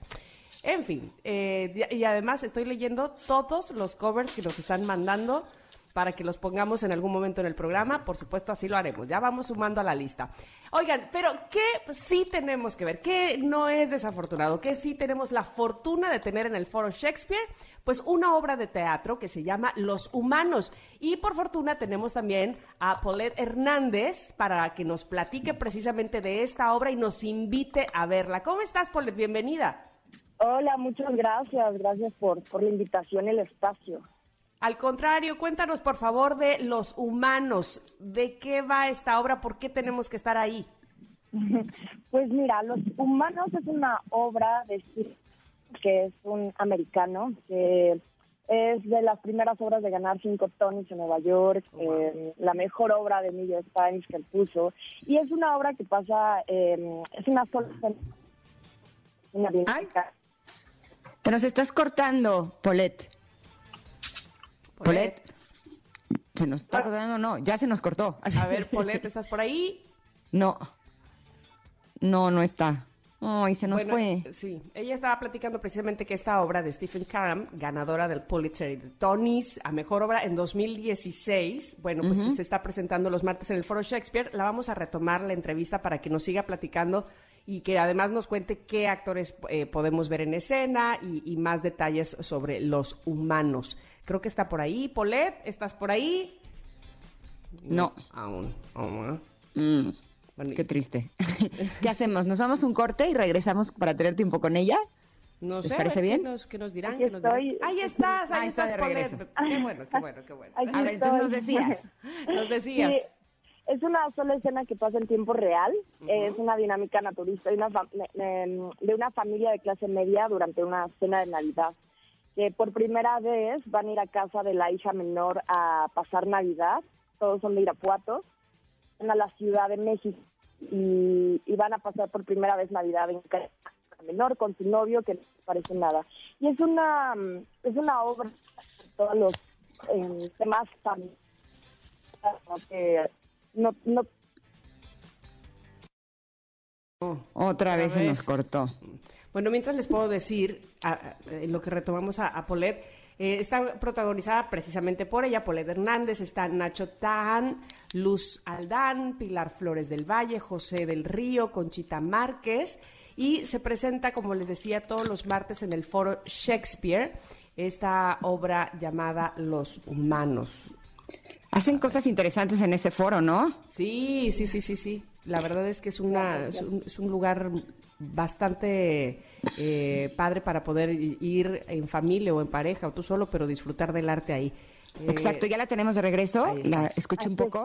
En fin, y además estoy leyendo todos los covers que nos están mandando para que los pongamos en algún momento en el programa. Por supuesto, así lo haremos. Ya vamos sumando a la lista. Oigan, pero ¿qué sí tenemos que ver? ¿Qué no es desafortunado? ¿Qué sí tenemos la fortuna de tener en el Foro Shakespeare? Pues una obra de teatro que se llama Los Humanos. Y por fortuna tenemos también a Paulette Hernández para que nos platique precisamente de esta obra y nos invite a verla. ¿Cómo estás, Paulette? Bienvenida. Hola, muchas gracias. Gracias por, por la invitación y el espacio. Al contrario, cuéntanos por favor de los humanos. ¿De qué va esta obra? ¿Por qué tenemos que estar ahí? Pues mira, Los Humanos es una obra de que es un americano que es de las primeras obras de ganar cinco Tonys en Nueva York, eh, la mejor obra de New York Times que él puso. Y es una obra que pasa, eh, es una sola... Una Te nos estás cortando, Paulette. Polet, ¿se nos está cortando? No, ya se nos cortó. A ver, Polet, ¿estás por ahí? No, no, no está. Ay, se nos fue. Sí, ella estaba platicando precisamente que esta obra de Stephen Karam, ganadora del Pulitzer y de Tonys a mejor obra en 2016, bueno, pues se está presentando los martes en el Foro Shakespeare. La vamos a retomar la entrevista para que nos siga platicando y que además nos cuente qué actores eh, podemos ver en escena y, más detalles sobre los humanos. Creo que está por ahí. Polet, ¿estás por ahí? No. Aún. aún mm. Qué triste. ¿Qué hacemos? ¿Nos vamos un corte y regresamos para tener tiempo con ella? No ¿Les parece bien? ¿Qué nos, dirán? ¿qué nos dirán? Ahí estás, ahí, estás, de regreso. Qué bueno, qué bueno, qué bueno. A ver, entonces nos decías. Nos decías. es una sola escena que pasa en tiempo real. Es una dinámica naturista de una, de una familia de clase media durante una cena de Navidad. Que por primera vez van a ir a casa de la hija menor a pasar Navidad. Todos son de Irapuato. Van a la Ciudad de México y, van a pasar por primera vez Navidad en casa menor con su novio que no parece nada. Y es una es una obra de todos los eh, temas familiares que no, no Otra vez se nos cortó. Bueno, mientras les puedo decir, lo que retomamos a, a Polet, eh, está protagonizada precisamente por ella, Polet Hernández, está Nacho Tan, Luz Aldán, Pilar Flores del Valle, José del Río, Conchita Márquez y se presenta, como les decía, todos los martes en el foro Shakespeare, esta obra llamada Los Humanos. Hacen cosas interesantes en ese foro, ¿no? Sí, sí, sí, sí, sí. La verdad es que es, una, es un lugar bastante eh, padre para poder ir en familia o en pareja o tú solo, pero disfrutar del arte ahí. Exacto, ya la tenemos de regreso. La escucho un poco.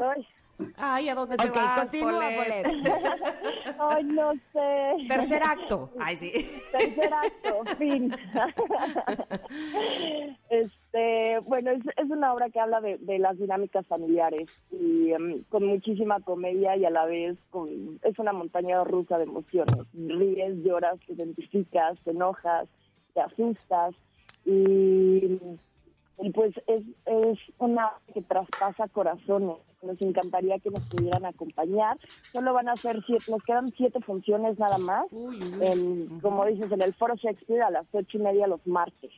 Ay, ¿a dónde te okay, vas, continúa, Polet? Ay, no sé. Tercer acto. Ay, sí. Tercer acto, fin. este, bueno, es, es, una obra que habla de, de las dinámicas familiares y em, con muchísima comedia y a la vez con, es una montaña rusa de emociones. Ríes, lloras, te identificas, te enojas, te asustas y y pues es, es una que traspasa corazones. Nos encantaría que nos pudieran acompañar. Solo van a ser siete, nos quedan siete funciones nada más. como dices, en el Foro Shakespeare a las ocho y media los martes.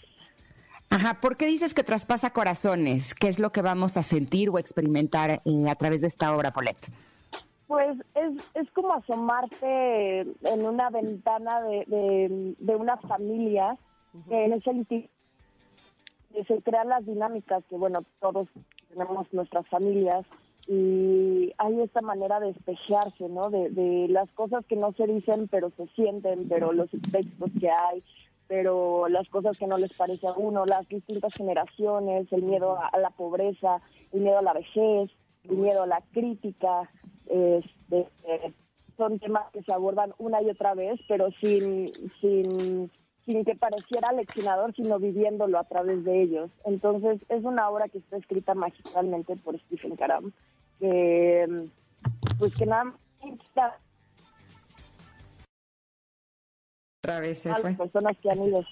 Ajá, ¿por qué dices que traspasa corazones? ¿Qué es lo que vamos a sentir o experimentar eh, a través de esta obra, Paulette? Pues es, es como asomarte en una ventana de, de, una familia que en ese se crean las dinámicas que, bueno, todos tenemos nuestras familias y hay esta manera de espejarse, ¿no? De, de las cosas que no se dicen, pero se sienten, pero los textos que hay, pero las cosas que no les parece a uno, las distintas generaciones, el miedo a, la pobreza, el miedo a la vejez, el miedo a la crítica, este, son temas que se abordan una y otra vez, pero sin, sin sin que pareciera leccionador, sino viviéndolo a través de ellos. Entonces, es una obra que está escrita magistralmente por Stephen Karam, que, pues que nada otra vez se fue. las personas que han ido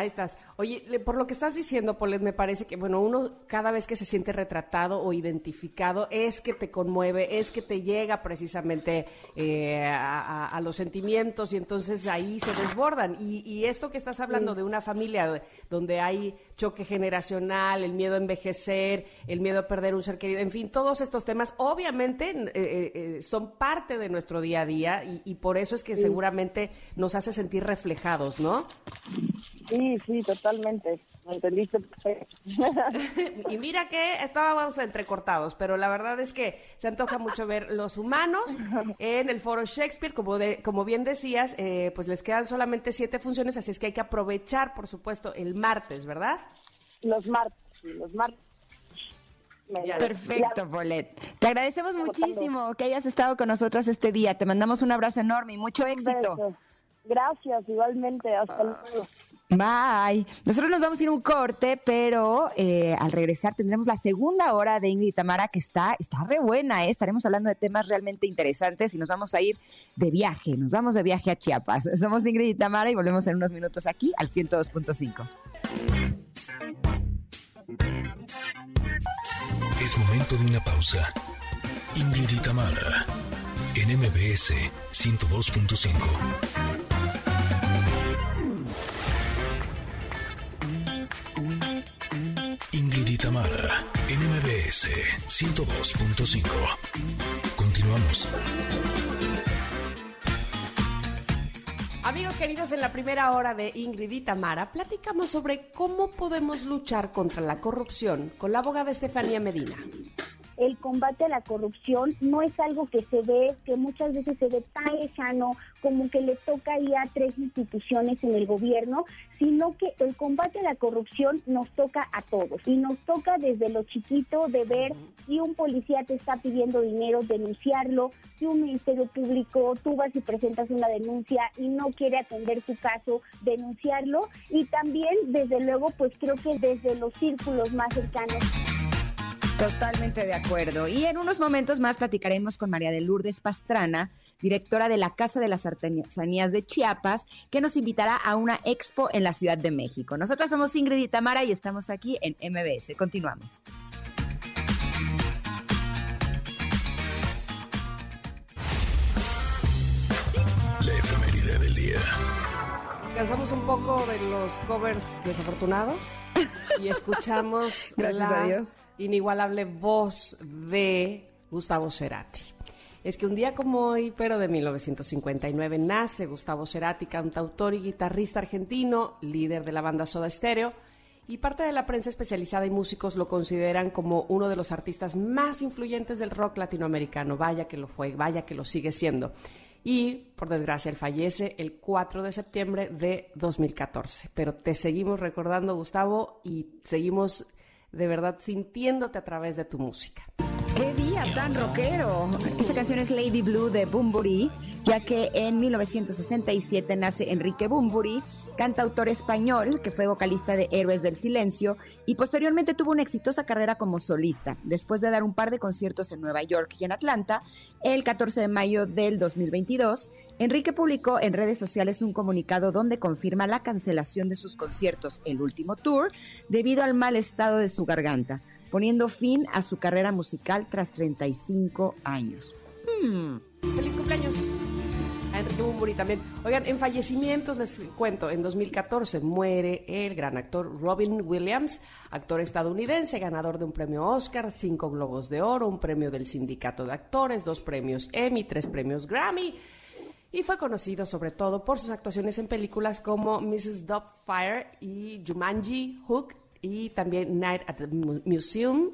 Ahí estás. Oye, por lo que estás diciendo, Polet, me parece que, bueno, uno cada vez que se siente retratado o identificado es que te conmueve, es que te llega precisamente eh, a, los sentimientos y entonces ahí se desbordan. Y, esto que estás hablando de una familia donde hay choque generacional, el miedo a envejecer, el miedo a perder un ser querido, en fin, todos estos temas obviamente eh, eh, son parte de nuestro día a día y, por eso es que seguramente nos hace sentir reflejados, ¿no? Sí, sí, totalmente. Me entendiste y mira que estábamos entrecortados, pero la verdad es que se antoja mucho ver los humanos en el foro Shakespeare. Como, de, como bien decías, eh, pues les quedan solamente siete funciones, así es que hay que aprovechar, por supuesto, el martes, ¿verdad? Los martes, los martes. Perfecto, Polet. Te agradecemos muchísimo que hayas estado con nosotras este día. Te mandamos un abrazo enorme y mucho éxito. Gracias, igualmente. Hasta luego. Bye. Nosotros nos vamos a ir a un corte, pero eh, al regresar tendremos la segunda hora de Ingrid y Tamara que está, está re buena, ¿eh? estaremos hablando de temas realmente interesantes y nos vamos a ir de viaje, nos vamos de viaje a Chiapas. Somos Ingrid y Tamara y volvemos en unos minutos aquí al 102.5. Es momento de una pausa. Ingrid y Tamara en MBS 102.5. NMBS 102.5. Continuamos. Amigos queridos, en la primera hora de Ingrid y Tamara platicamos sobre cómo podemos luchar contra la corrupción con la abogada Estefanía Medina el combate a la corrupción no es algo que se ve, que muchas veces se ve tan lejano como que le toca ya a tres instituciones en el gobierno, sino que el combate a la corrupción nos toca a todos y nos toca desde lo chiquito de ver si un policía te está pidiendo dinero, denunciarlo, si un ministerio público tú vas y presentas una denuncia y no quiere atender tu caso, denunciarlo y también desde luego pues creo que desde los círculos más cercanos. Totalmente de acuerdo. Y en unos momentos más platicaremos con María de Lourdes Pastrana, directora de la Casa de las Artesanías de Chiapas, que nos invitará a una expo en la Ciudad de México. Nosotros somos Ingrid y Tamara y estamos aquí en MBS. Continuamos. La efeméride del día. Descansamos un poco de los covers desafortunados y escuchamos Gracias la a Dios. Inigualable voz de Gustavo Cerati. Es que un día como hoy, pero de 1959, nace Gustavo Cerati, cantautor y guitarrista argentino, líder de la banda Soda Stereo, y parte de la prensa especializada y músicos lo consideran como uno de los artistas más influyentes del rock latinoamericano. Vaya que lo fue, vaya que lo sigue siendo. Y, por desgracia, él fallece el 4 de septiembre de 2014. Pero te seguimos recordando, Gustavo, y seguimos de verdad sintiéndote a través de tu música. ¡Qué día tan rockero! Esta canción es Lady Blue de Bumburi, ya que en 1967 nace Enrique Bumburi, cantautor español que fue vocalista de Héroes del Silencio y posteriormente tuvo una exitosa carrera como solista. Después de dar un par de conciertos en Nueva York y en Atlanta, el 14 de mayo del 2022, Enrique publicó en redes sociales un comunicado donde confirma la cancelación de sus conciertos, el último tour, debido al mal estado de su garganta poniendo fin a su carrera musical tras 35 años. Hmm. ¡Feliz cumpleaños! También. Oigan, en fallecimientos les cuento, en 2014 muere el gran actor Robin Williams, actor estadounidense, ganador de un premio Oscar, cinco Globos de Oro, un premio del Sindicato de Actores, dos premios Emmy, tres premios Grammy. Y fue conocido sobre todo por sus actuaciones en películas como Mrs. Doubtfire y Jumanji, Hook y también Night at the Museum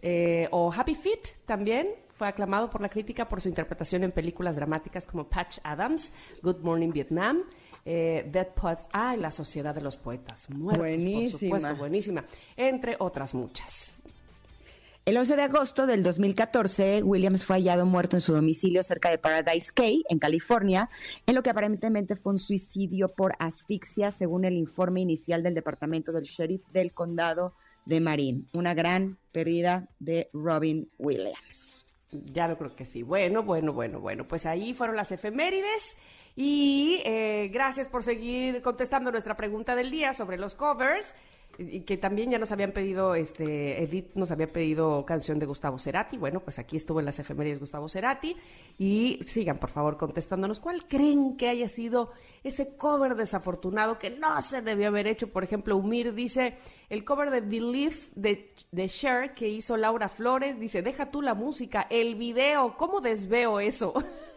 eh, o Happy Feet también fue aclamado por la crítica por su interpretación en películas dramáticas como Patch Adams, Good Morning Vietnam, eh, Dead Poets, ah, La Sociedad de los Poetas Muertos, buenísima. por supuesto, buenísima, entre otras muchas. El 11 de agosto del 2014, Williams fue hallado muerto en su domicilio cerca de Paradise Cay, en California, en lo que aparentemente fue un suicidio por asfixia, según el informe inicial del departamento del sheriff del condado de Marin. Una gran pérdida de Robin Williams. Ya lo creo que sí. Bueno, bueno, bueno, bueno. Pues ahí fueron las efemérides. Y eh, gracias por seguir contestando nuestra pregunta del día sobre los covers y que también ya nos habían pedido, este, Edith nos había pedido canción de Gustavo Cerati. Bueno, pues aquí estuvo en las efemérides Gustavo Cerati. Y sigan, por favor, contestándonos cuál creen que haya sido ese cover desafortunado que no se debió haber hecho. Por ejemplo, Umir dice, el cover de Believe de, de Cher que hizo Laura Flores, dice, deja tú la música, el video, ¿cómo desveo eso?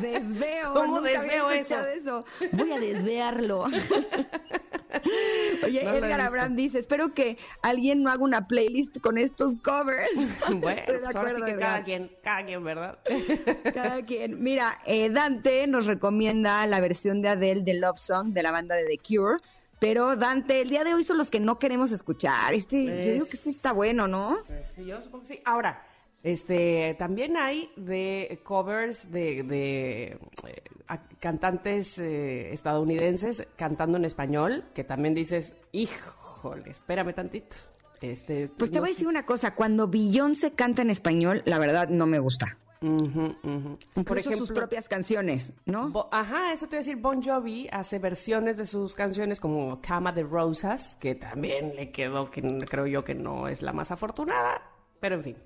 Desveo, ¿Cómo nunca desveo había eso? escuchado eso? Voy a desvearlo. Oye, No Edgar. Abraham dice, espero que alguien no haga una playlist con estos covers. Bueno, Estoy de pues sí acuerdo, que cada quien, cada quien, ¿verdad? Cada quien. Mira, eh, Dante nos recomienda la versión de Adele de Love Song de la banda de The Cure. Pero Dante, el día de hoy son los que no queremos escuchar. Este, yo digo que este está bueno, ¿no? Pues sí, yo supongo que sí. Ahora, este, también hay de covers de, de, eh, a- cantantes eh, estadounidenses cantando en español, que también dices, híjole, espérame tantito. Este, Pues te voy a decir una cosa, cuando Beyoncé canta en español, la verdad no me gusta. Incluso Por ejemplo, sus propias canciones, ¿no? Bo- Ajá, eso te iba a decir, Bon Jovi hace versiones de sus canciones como Cama de Rosas, que también le quedó, que creo yo que no es la más afortunada, pero en fin.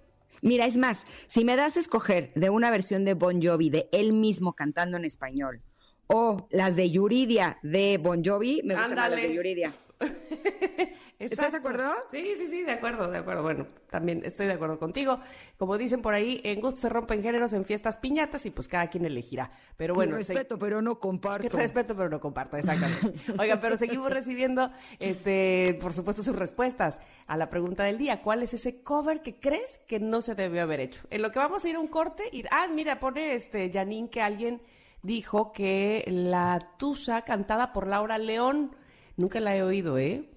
Mira, es más, si me das a escoger de una versión de Bon Jovi de él mismo cantando en español o las de Yuridia de Bon Jovi, me gustan más las de Yuridia. ¿Estás de acuerdo? Sí, sí, sí, de acuerdo, de acuerdo. Bueno, también estoy de acuerdo contigo. Como dicen por ahí, en gusto se rompen géneros en fiestas piñatas y pues cada quien elegirá. Pero bueno. respeto, pero no comparto. Respeto, pero no comparto, exactamente. Oiga, pero seguimos recibiendo, este, por supuesto, sus respuestas a la pregunta del día. ¿Cuál es ese cover que crees que no se debió haber hecho? En lo que vamos a ir a un corte, ir, ah, mira, pone este Janine que alguien dijo que la Tusa cantada por Laura León. Nunca la he oído, ¿eh?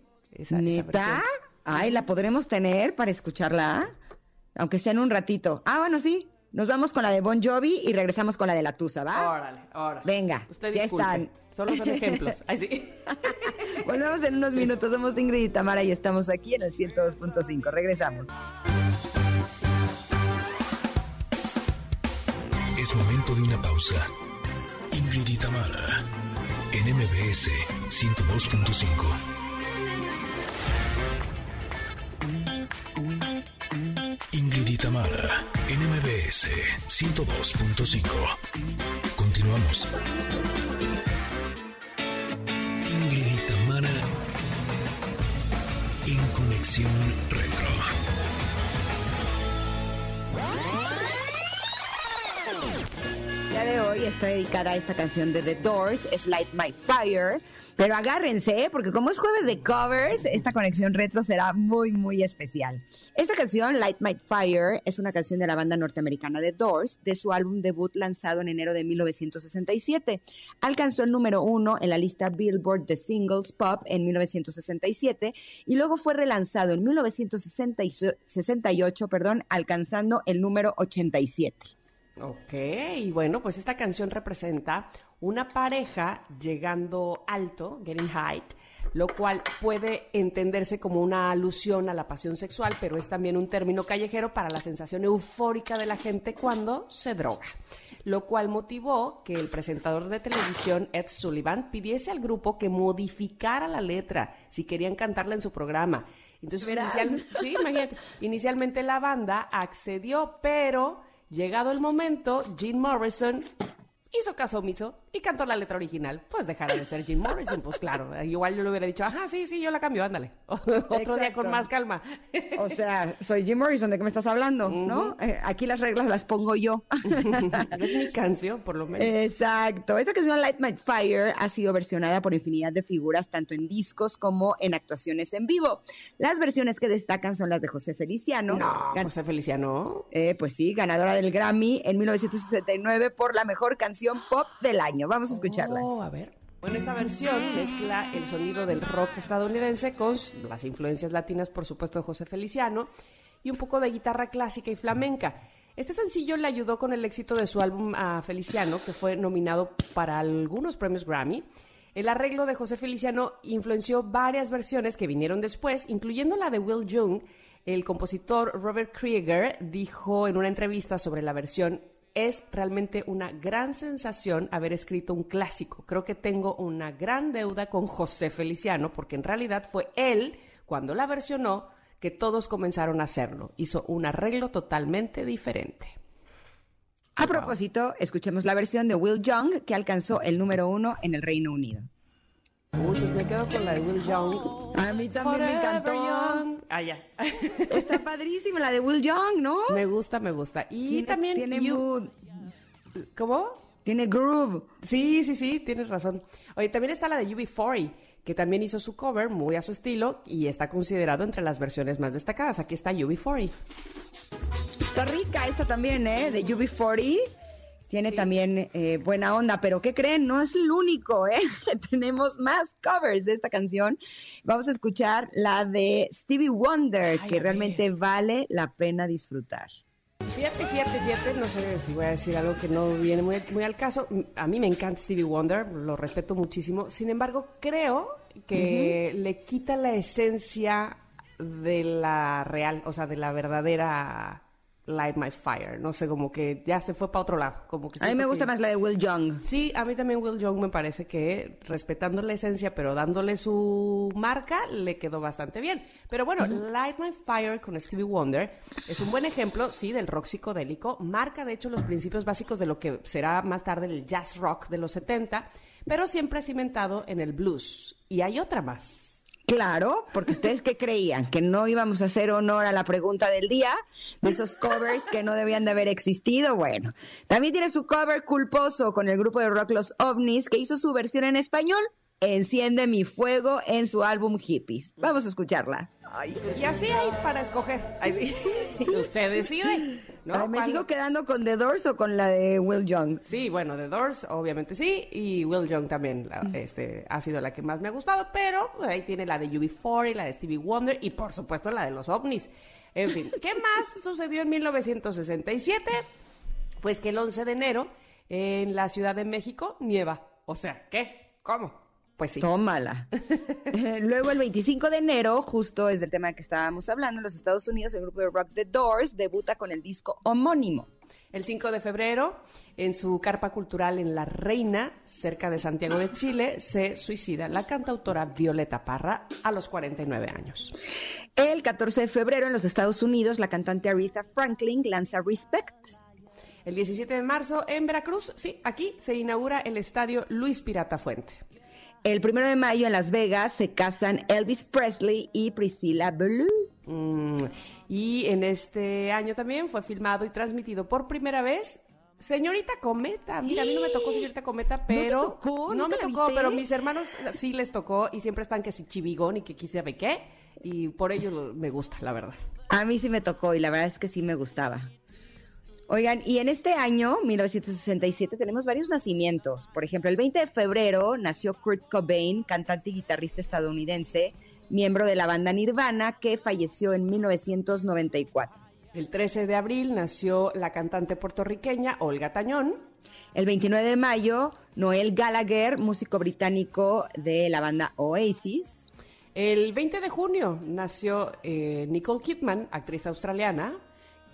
¿Neta? Ay, ¿la podremos tener para escucharla? Aunque sea en un ratito. Ah, bueno, sí. Nos vamos con la de Bon Jovi y regresamos con la de la Tusa, ¿va? Órale, órale. Venga, ya están. Solo son ejemplos. Ay, sí. Volvemos en unos minutos. Somos Ingrid y Tamara y estamos aquí en el 102.5. Regresamos. Es momento de una pausa. Ingrid y Tamara en MBS 102.5. Ingrid y Tamara, NMBS 102.5. Continuamos. Ingrid y en Conexión Retro. Día de hoy está dedicada a esta canción de The Doors, es Light My Fire pero agárrense, ¿eh? porque como es jueves de covers, esta conexión retro será muy, muy especial. Esta canción, Light My Fire, es una canción de la banda norteamericana The Doors, de su álbum debut lanzado en enero de 1967. Alcanzó el número uno en la lista Billboard de Singles Pop en 1967 y luego fue relanzado en 1968, perdón, alcanzando el número 87. Ok, y bueno, pues esta canción representa una pareja llegando alto, getting height, lo cual puede entenderse como una alusión a la pasión sexual, pero es también un término callejero para la sensación eufórica de la gente cuando se droga, lo cual motivó que el presentador de televisión Ed Sullivan pidiese al grupo que modificara la letra si querían cantarla en su programa. Entonces, sí, imagínate, inicialmente la banda accedió, pero llegado el momento, Jim Morrison hizo caso omiso y cantó la letra original. Pues dejará de ser Jim Morrison, pues claro. Igual yo le hubiera dicho, ajá, sí, sí, yo la cambio, ándale. Otro día con más calma. o sea, soy Jim Morrison, ¿de qué me estás hablando? ¿No? Eh, aquí las reglas las pongo yo. es mi canción, por lo menos. Exacto. Esta canción, Light My Fire, ha sido versionada por infinidad de figuras, tanto en discos como en actuaciones en vivo. Las versiones que destacan son las de José Feliciano. No, José Feliciano. Eh, pues sí, ganadora del Grammy en 1969 por la mejor canción pop del año. Vamos a escucharla. Oh. Bueno, esta versión mezcla el sonido del rock estadounidense con las influencias latinas, por supuesto, de José Feliciano y un poco de guitarra clásica y flamenca. Este sencillo le ayudó con el éxito de su álbum a Feliciano, que fue nominado para algunos premios Grammy. El arreglo de José Feliciano influenció varias versiones que vinieron después, incluyendo la de Will Young. El compositor Robert Krieger dijo en una entrevista sobre la versión es realmente una gran sensación haber escrito un clásico. Creo que tengo una gran deuda con José Feliciano, porque en realidad fue él, cuando la versionó, que todos comenzaron a hacerlo. Hizo un arreglo totalmente diferente. A propósito, escuchemos la versión de Will Young, que alcanzó el número uno en el Reino Unido. Uy, pues me quedo con la de Will Young. A mí también me encantó. Ah, ya. Está padrísima la de Will Young, ¿no? Me gusta, me gusta. Y también... Tiene mood. ¿Cómo? Tiene groove. Sí, sí, sí, tienes razón. Oye, también está la de UB40, que también hizo su cover muy a su estilo y está considerado entre las versiones más destacadas. Aquí está UB40. Está rica esta también, ¿eh? De UB40. Tiene también eh, buena onda, pero ¿qué creen? No es el único, ¿eh? Tenemos más covers de esta canción. Vamos a escuchar la de Stevie Wonder, que realmente vale la pena disfrutar. Fíjate, fíjate, fíjate, no sé si voy a decir algo que no viene muy, muy al caso. A mí me encanta Stevie Wonder, lo respeto muchísimo. Sin embargo, creo que le quita la esencia de la real, o sea, de la verdadera Light My Fire. No sé, como que ya se fue para otro lado. Como que a mí me gusta más la de Will Young. Sí, a mí también Will Young me parece que respetando la esencia, pero dándole su marca, le quedó bastante bien. Pero bueno, Light My Fire con Stevie Wonder es un buen ejemplo, sí, del rock psicodélico. Marca, de hecho, los principios básicos de lo que será más tarde el jazz rock de los 70, pero siempre cimentado en el blues. Y hay otra más. Claro, porque ustedes qué creían, que no íbamos a hacer honor a la pregunta del día, de esos covers que no debían de haber existido. Bueno, también tiene su cover culposo con el grupo de rock Los OVNIs, que hizo su versión en español, Enciende mi fuego, en su álbum Hippies. Vamos a escucharla. Y así hay para escoger. Usted decide. ¿no? me sigo quedando con The Doors o con la de Will Young. Sí, bueno, The Doors obviamente sí y Will Young también este, ha sido la que más me ha gustado, pero ahí tiene la de UB4 y la de Stevie Wonder y por supuesto la de los ovnis. En fin, ¿qué más sucedió en 1967? Pues que el 11 de enero en la Ciudad de México nieva. O sea, ¿qué? ¿Cómo? Pues sí. Tómala. Luego, el 25 de enero, justo es del tema que estábamos hablando, en los Estados Unidos, el grupo de rock The Doors debuta con el disco homónimo. El 5 de febrero, en su carpa cultural en La Reina, cerca de Santiago de Chile, se suicida la cantautora Violeta Parra a los 49 años. El 14 de febrero, en los Estados Unidos, la cantante Aretha Franklin lanza Respect. El 17 de marzo, en Veracruz, sí, aquí se inaugura el estadio Luis Pirata Fuente. El primero de mayo en Las Vegas se casan Elvis Presley y Priscilla Blue. Mm, y en este año también fue filmado y transmitido por primera vez Señorita Cometa, mira, a mí no me tocó Señorita Cometa, pero... ¿No, tocó? no me tocó, pero mis hermanos sí les tocó y siempre están que si chivigón y que quise ver qué, y por ello me gusta, la verdad. A mí sí me tocó y la verdad es que sí me gustaba. Oigan, y en este año, 1967, tenemos varios nacimientos. Por ejemplo, el 20 de febrero nació Kurt Cobain, cantante y guitarrista estadounidense, miembro de la banda Nirvana, que falleció en 1994. El 13 de abril nació la cantante puertorriqueña Olga Tañón. El 29 de mayo, Noel Gallagher, músico británico de la banda Oasis. El 20 de junio nació eh, Nicole Kidman, actriz australiana.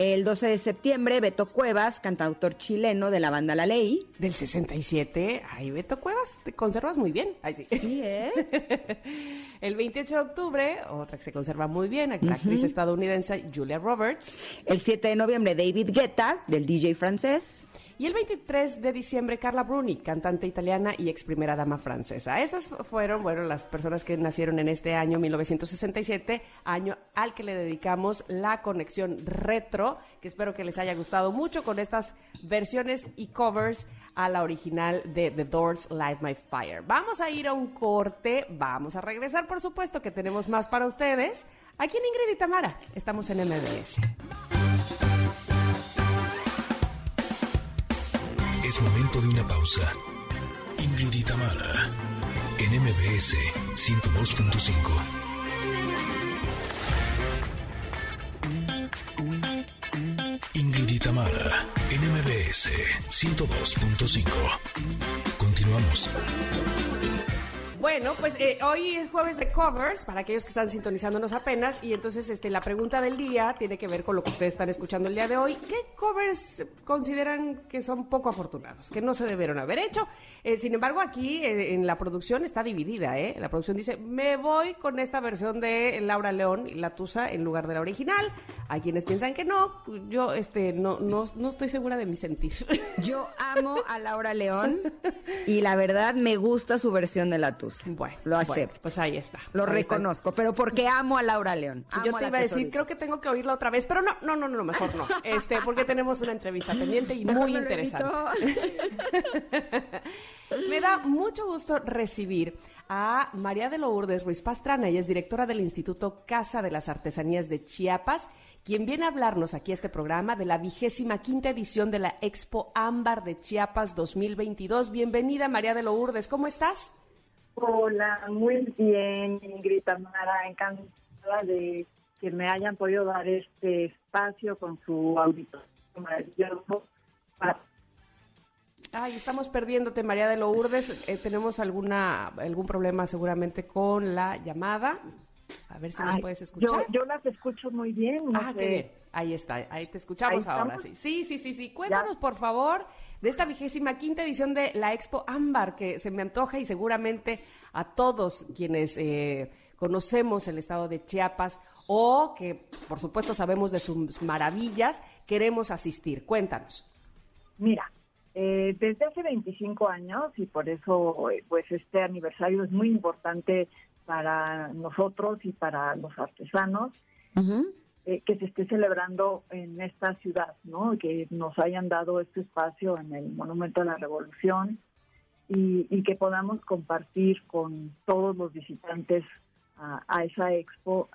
El 12 de septiembre, Beto Cuevas, cantautor chileno de la banda La Ley. Del 67, ay, Beto Cuevas, te conservas muy bien. sí. ¿eh? el 28 de octubre, otra que se conserva muy bien, la actriz estadounidense Julia Roberts. El 7 de noviembre, David Guetta, del DJ francés. Y el 23 de diciembre, Carla Bruni, cantante italiana y ex primera dama francesa. Estas fueron, bueno, las personas que nacieron en este año 1967, año al que le dedicamos la conexión retro, que espero que les haya gustado mucho con estas versiones y covers a la original de The Doors Light My Fire. Vamos a ir a un corte, vamos a regresar, por supuesto, que tenemos más para ustedes. Aquí en Ingrid y Tamara, estamos en MBS. Es momento de una pausa. Ingrid en MBS 102.5. Ingrid en MBS 102.5. Continuamos. Bueno, pues eh, hoy es jueves de covers, para aquellos que están sintonizándonos apenas, y entonces este, la pregunta del día tiene que ver con lo que ustedes están escuchando el día de hoy. ¿Qué covers consideran que son poco afortunados, que no se debieron haber hecho? Eh, sin embargo, aquí eh, en la producción está dividida, ¿eh? La producción dice, me voy con esta versión de Laura León y La Tusa en lugar de la original. Hay quienes piensan que no, yo este, no, no, estoy segura de mi sentir. Yo amo a Laura León y la verdad me gusta su versión de La Tusa. Bueno, lo acepto. pues ahí está. Lo reconozco, pero porque amo a Laura León. Yo te iba a decir, creo que tengo que oírla otra vez, pero no, no, no, no, mejor no. Este, porque tenemos una entrevista pendiente y muy interesante. Me da mucho gusto recibir a María de Lourdes Ruiz Pastrana, ella es directora del Instituto Casa de las Artesanías de Chiapas, quien viene a hablarnos aquí a este programa de la vigésima quinta edición de la Expo Ámbar de Chiapas 2022. Bienvenida María de Lourdes, ¿cómo estás? Hola, muy bien, Ingrid Tamara, encantada de que me hayan podido dar este espacio con su auditorio maravilloso. Ay, estamos perdiéndote, María de Lourdes. Eh, tenemos alguna algún problema seguramente con la llamada. A ver si nos puedes escuchar. Yo, las escucho muy bien. ah, qué bien. Ahí está, ahí te escuchamos ahora, sí. Sí, sí, sí, sí. Cuéntanos, por favor, de esta vigésima quinta edición de la Expo Ámbar, que se me antoja y seguramente a todos quienes eh, conocemos el estado de Chiapas o que, por supuesto, sabemos de sus maravillas, queremos asistir. Cuéntanos. Mira, eh, desde hace 25 años y por eso eh, pues este aniversario es muy importante para nosotros y para los artesanos eh, que se esté celebrando en esta ciudad, ¿no? Que nos hayan dado este espacio en el Monumento a la Revolución y, que podamos compartir con todos los visitantes a, esa expo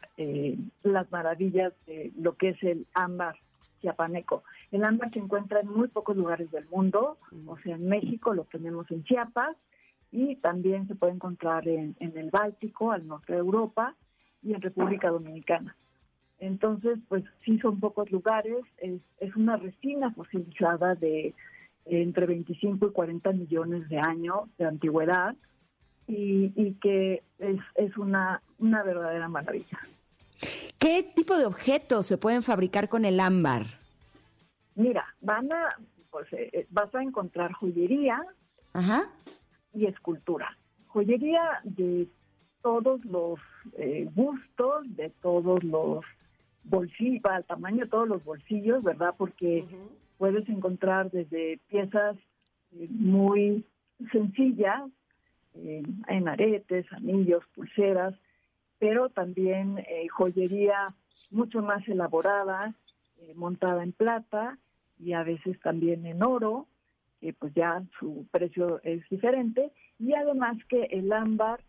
las maravillas de lo que es el ámbar chiapaneco. El ámbar se encuentra en muy pocos lugares del mundo, o sea, en México lo tenemos en Chiapas y también se puede encontrar en, el Báltico, al norte de Europa y en República Dominicana. Entonces, pues sí son pocos lugares, es, una resina fosilizada de entre 25 y 40 millones de años de antigüedad y, que es, es una, una verdadera maravilla. ¿Qué tipo de objetos se pueden fabricar con el ámbar? Mira, van a, pues, eh, eh, vas a encontrar joyería y escultura. Joyería de todos los eh, gustos, de todos los bolsillos, al tamaño de todos los bolsillos, ¿verdad? Porque puedes encontrar desde piezas muy sencillas, en aretes, anillos, pulseras, pero también joyería mucho más elaborada, montada en plata y a veces también en oro, que pues ya su precio es diferente, y además que el ámbar,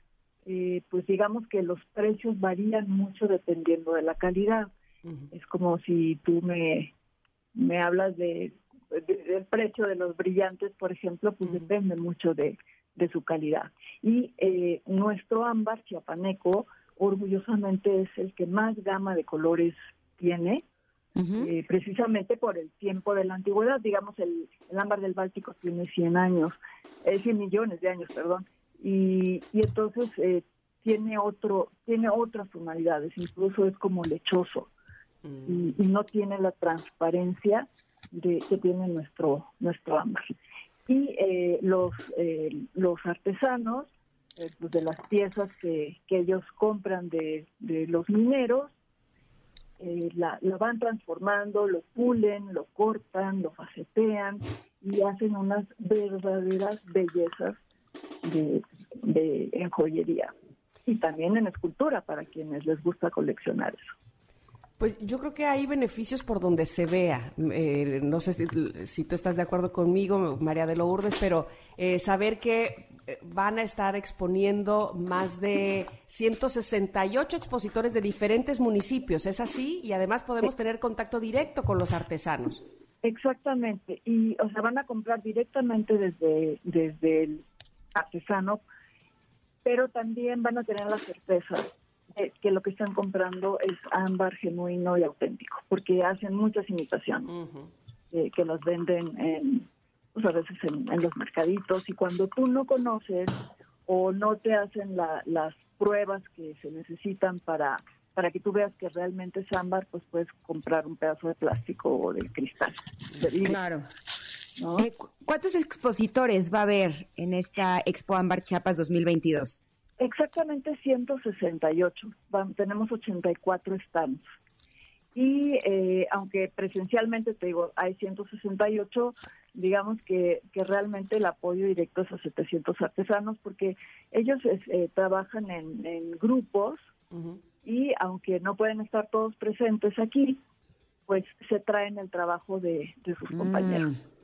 eh, pues digamos que los precios varían mucho dependiendo de la calidad. Es como si tú me, me hablas de, del precio de los brillantes, por ejemplo, pues depende mucho de, de su calidad. Y eh, nuestro ámbar chiapaneco, orgullosamente, es el que más gama de colores tiene, eh, precisamente por el tiempo de la antigüedad. Digamos, el, ámbar del Báltico tiene 100 años, eh, 100 millones de años, perdón, y, y entonces eh, tiene otro tiene otras tonalidades, incluso es como lechoso y, y, no tiene la transparencia de, que tiene nuestro nuestro ámbar. Y eh, los los artesanos pues, de las piezas que, que ellos compran de, de los mineros eh, la, van transformando, lo pulen, lo cortan, lo facetean y hacen unas verdaderas bellezas de, de, en joyería y también en escultura para quienes les gusta coleccionar eso. Pues yo creo que hay beneficios por donde se vea. Eh, no sé si, tú estás de acuerdo conmigo, María de Lourdes, pero eh, saber que eh, van a estar exponiendo más de 168 expositores de diferentes municipios, ¿es así? Y además podemos tener contacto directo con los artesanos. Exactamente, y o sea, van a comprar directamente desde, desde el artesano, pero también van a tener la certeza que lo que están comprando es ámbar genuino y auténtico, porque hacen muchas imitaciones eh, que las venden en, pues a veces en, los mercaditos y cuando tú no conoces o no te hacen las pruebas que se necesitan para para que tú veas que realmente es ámbar, pues puedes comprar un pedazo de plástico o de cristal. claro. Eh, ¿Cuántos expositores va a haber en esta Expo Ámbar Chiapas 2022? Exactamente 168. tenemos 84 stands. Y eh, aunque presencialmente, te digo, hay 168, digamos que, que realmente el apoyo directo es a 700 artesanos porque ellos eh, trabajan en, grupos y aunque no pueden estar todos presentes aquí, pues se traen el trabajo de, sus mm. compañeros.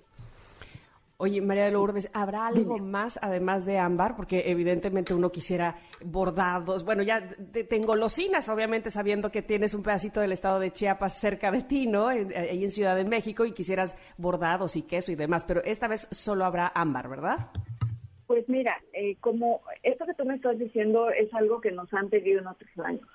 Oye, María de Lourdes, ¿habrá algo más además de ámbar? Porque evidentemente uno quisiera bordados. Bueno, ya tengo golosinas, obviamente, sabiendo que tienes un pedacito del estado de Chiapas cerca de ti, ¿no? Ahí en Ciudad de México y quisieras bordados y queso y demás. Pero esta vez solo habrá ámbar, ¿verdad? Pues mira, eh, como esto que tú me estás diciendo es algo que nos han pedido en otros años.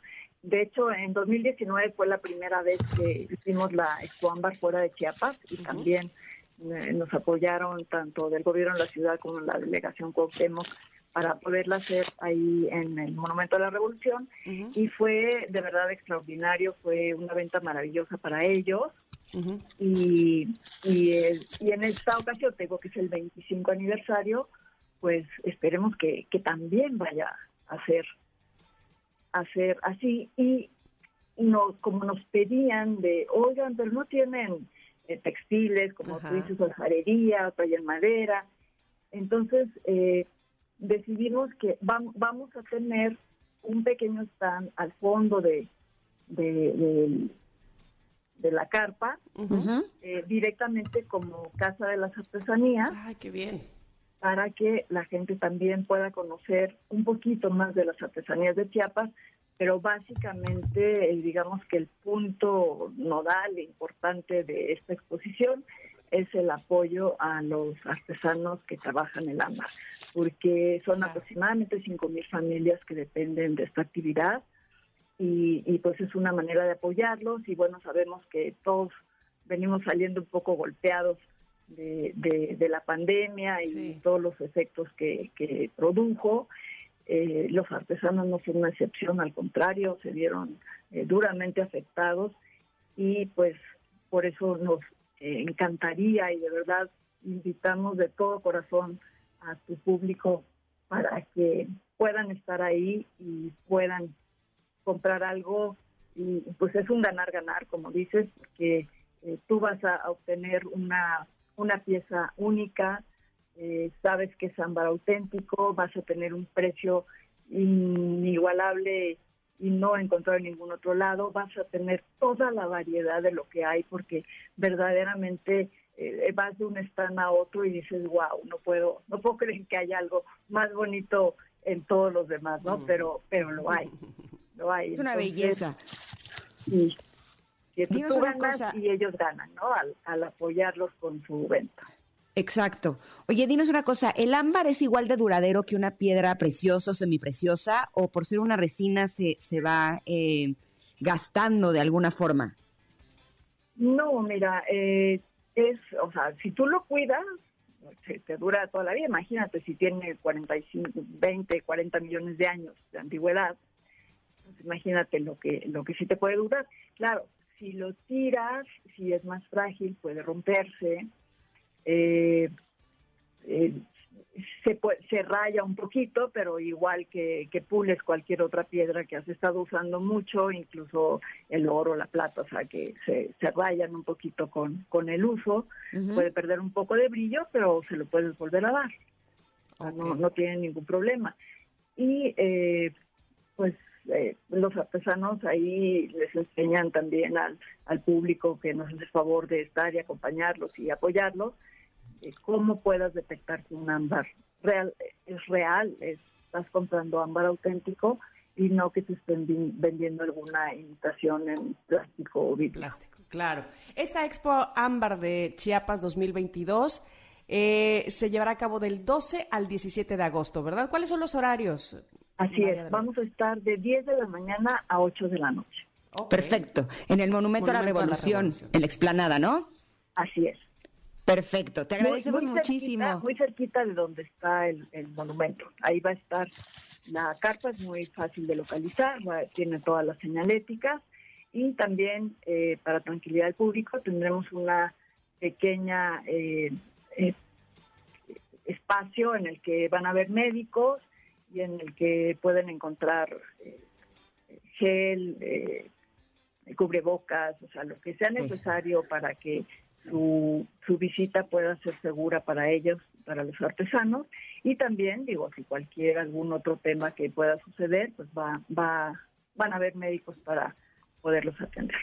De hecho, en 2019 fue la primera vez que hicimos la Expo Ámbar fuera de Chiapas y también eh, nos apoyaron tanto del gobierno de la ciudad como la delegación Cuauhtémoc para poderla hacer ahí en el Monumento de la Revolución y fue de verdad extraordinario, fue una venta maravillosa para ellos. y, y, y, en esta ocasión, tengo que es el 25 aniversario, pues esperemos que, que también vaya a ser, a ser así. Y no, como nos pedían de, oigan, pero no tienen eh, textiles, como tú dices, alfarería, en madera. Entonces, eh, decidimos que vamos a tener un pequeño stand al fondo de, de, de, la carpa, eh, directamente como Casa de las Artesanías. ¡Ay, qué bien! Para que la gente también pueda conocer un poquito más de las artesanías de Chiapas, pero básicamente eh, digamos que el punto nodal e importante de esta exposición es el apoyo a los artesanos que trabajan el ámbar, porque son aproximadamente 5.000 familias que dependen de esta actividad y, pues es una manera de apoyarlos y bueno, sabemos que todos venimos saliendo un poco golpeados de, la pandemia y todos los efectos que, que produjo eh, los artesanos no son una excepción, al contrario, se vieron eh, duramente afectados y pues por eso nos eh, encantaría y de verdad invitamos de todo corazón a tu público para que puedan estar ahí y puedan comprar algo. Y pues es un ganar-ganar, como dices, porque tú vas a obtener una, una pieza única, eh, sabes que es ámbar auténtico, vas a tener un precio inigualable y no encontrado en ningún otro lado, vas a tener toda la variedad de lo que hay porque verdaderamente eh, vas de un stand a otro y dices, wow, no puedo, no puedo creer que haya algo más bonito en todos los demás, ¿no? Pero, pero lo hay, lo hay. Es una belleza. Y, tú ganas y ellos ganan, ¿no? al apoyarlos con su venta. Exacto. Oye, dinos una cosa, ¿el ámbar es igual de duradero que una piedra preciosa o semipreciosa o por ser una resina se, se va eh, gastando de alguna forma? No, mira, eh, es, o sea, si tú lo cuidas, te, dura toda la vida. Imagínate si tiene 45, 20, 40 millones de años de antigüedad. Pues imagínate lo que, lo que sí te puede durar. Claro, si lo tiras, si es más frágil, puede romperse eh, eh, se, se raya un poquito, pero igual que, que, pules cualquier otra piedra que has estado usando mucho, incluso el oro, la plata, o sea que se, se rayan un poquito con, con el uso, puede perder un poco de brillo, pero se lo puedes volver a dar. no, no tiene ningún problema. Y eh, pues eh, los artesanos ahí les enseñan también al, al público que nos hace favor de estar y acompañarlos y apoyarlos cómo puedas detectar que un ámbar real es real, estás comprando ámbar auténtico y no que te estén vendiendo alguna imitación en plástico o vidrio. Plástico, claro. Esta Expo Ámbar de Chiapas 2022 eh, se llevará a cabo del 12 al 17 de agosto, ¿verdad? ¿Cuáles son los horarios? Así es, vamos a estar de 10 de la mañana a 8 de la noche. Perfecto. En el Monumento, a, la Revolución, en la explanada, ¿no? Así es. Perfecto, te agradecemos muchísimo. muy cerquita de donde está el, monumento. Ahí va a estar la carpa, es muy fácil de localizar, tiene todas las señaléticas y también eh, para tranquilidad del público tendremos una pequeña eh, eh, espacio en el que van a haber médicos y en el que pueden encontrar gel, cubrebocas, o sea, lo que sea necesario para que su, su visita pueda ser segura para ellos, para los artesanos, y también, digo, si cualquier algún otro tema que pueda suceder, pues va, va, van a haber médicos para poderlos atender.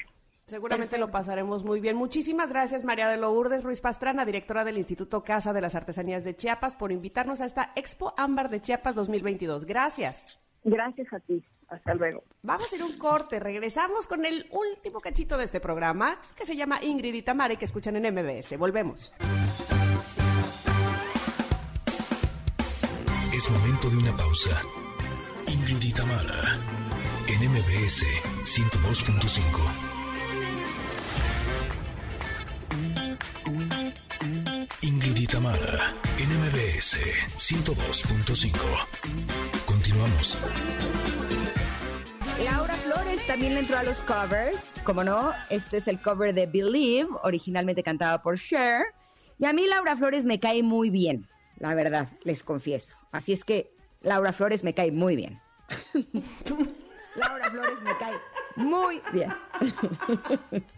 Seguramente lo pasaremos muy bien. Muchísimas gracias, María de Lourdes Ruiz Pastrana, directora del Instituto Casa de las Artesanías de Chiapas, por invitarnos a esta Expo Ámbar de Chiapas 2022. Gracias. Gracias a ti. Hasta luego. Vamos a hacer un corte. Regresamos con el último cachito de este programa que se llama Ingrid y Tamara que escuchan en MBS. Volvemos. Es momento de una pausa. Ingrid y Tamara en MBS 102.5. Ingrid y Tamara en MBS 102.5. Continuamos. Laura Flores también le entró a los covers. Como no, este es el cover de Believe, originalmente cantado por Cher. Y a mí Laura Flores me cae muy bien, la verdad, les confieso. Así es que Laura Flores me cae muy bien. Laura Flores me cae muy bien.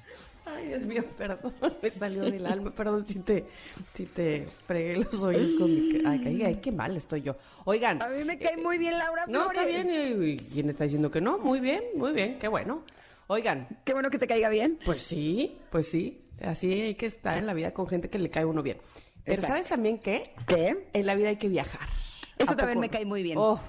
Ay, Dios mío, perdón, me salió del alma, perdón si te, si te fregué los oídos con mi... Ay, ay, qué mal estoy yo. Oigan. A mí me cae muy bien Laura Flores. No, está bien, ¿y quién está diciendo que no? Muy bien, muy bien, qué bueno. Oigan. Qué bueno que te caiga bien. Pues sí, pues sí, así hay que estar en la vida con gente que le cae uno bien. Pero ¿sabes también qué? ¿Qué? En la vida hay que viajar. Eso también me cae muy bien. Oh,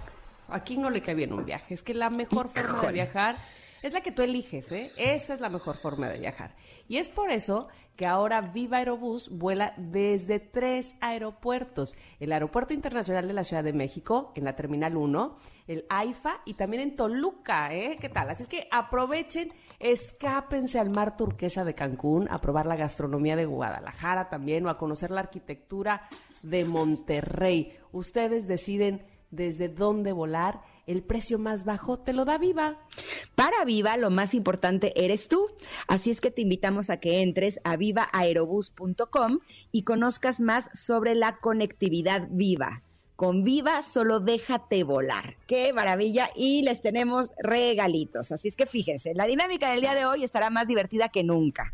aquí no le cae bien un viaje. Es que la mejor forma de viajar es la que tú eliges, ¿eh? Esa es la mejor forma de viajar. Y es por eso que ahora Viva Aerobús vuela desde tres aeropuertos. El Aeropuerto Internacional de la Ciudad de México, en la Terminal 1, el AIFA y también en Toluca, ¿eh? ¿Qué tal? Así es que aprovechen, escápense al mar turquesa de Cancún, a probar la gastronomía de Guadalajara también o a conocer la arquitectura de Monterrey. Ustedes deciden desde dónde volar el precio más bajo te lo da Viva. Para Viva, lo más importante eres tú. Así es que te invitamos a que entres a vivaaerobus.com y conozcas más sobre la conectividad viva. Con Viva solo déjate volar. Qué maravilla. Y les tenemos regalitos. Así es que fíjense, la dinámica del día de hoy estará más divertida que nunca.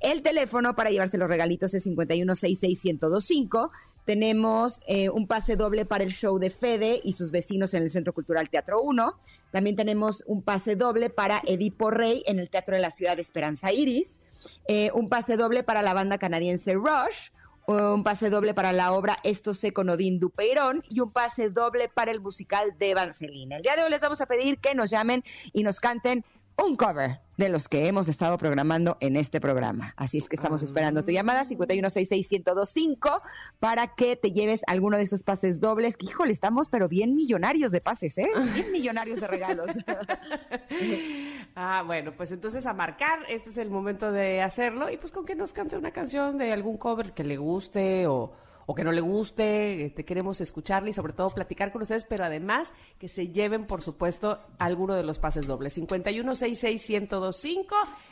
El teléfono para llevarse los regalitos es 5166125. Tenemos eh, un pase doble para el show de Fede y sus vecinos en el Centro Cultural Teatro 1. También tenemos un pase doble para Edipo Rey en el Teatro de la Ciudad de Esperanza Iris. Eh, un pase doble para la banda canadiense Rush. Un pase doble para la obra Esto sé con Odín Dupeirón y un pase doble para el musical de Evangelina. El día de hoy les vamos a pedir que nos llamen y nos canten un cover de los que hemos estado programando en este programa. Así es que estamos esperando tu llamada 5166125 para que te lleves alguno de esos pases dobles. Que híjole, estamos pero bien millonarios de pases, ¿eh? Bien millonarios de regalos. ah, bueno, pues entonces a marcar, este es el momento de hacerlo y pues con que nos cante una canción de algún cover que le guste o o que no le guste, este, queremos escucharle y sobre todo platicar con ustedes, pero además que se lleven, por supuesto, alguno de los pases dobles. 51661025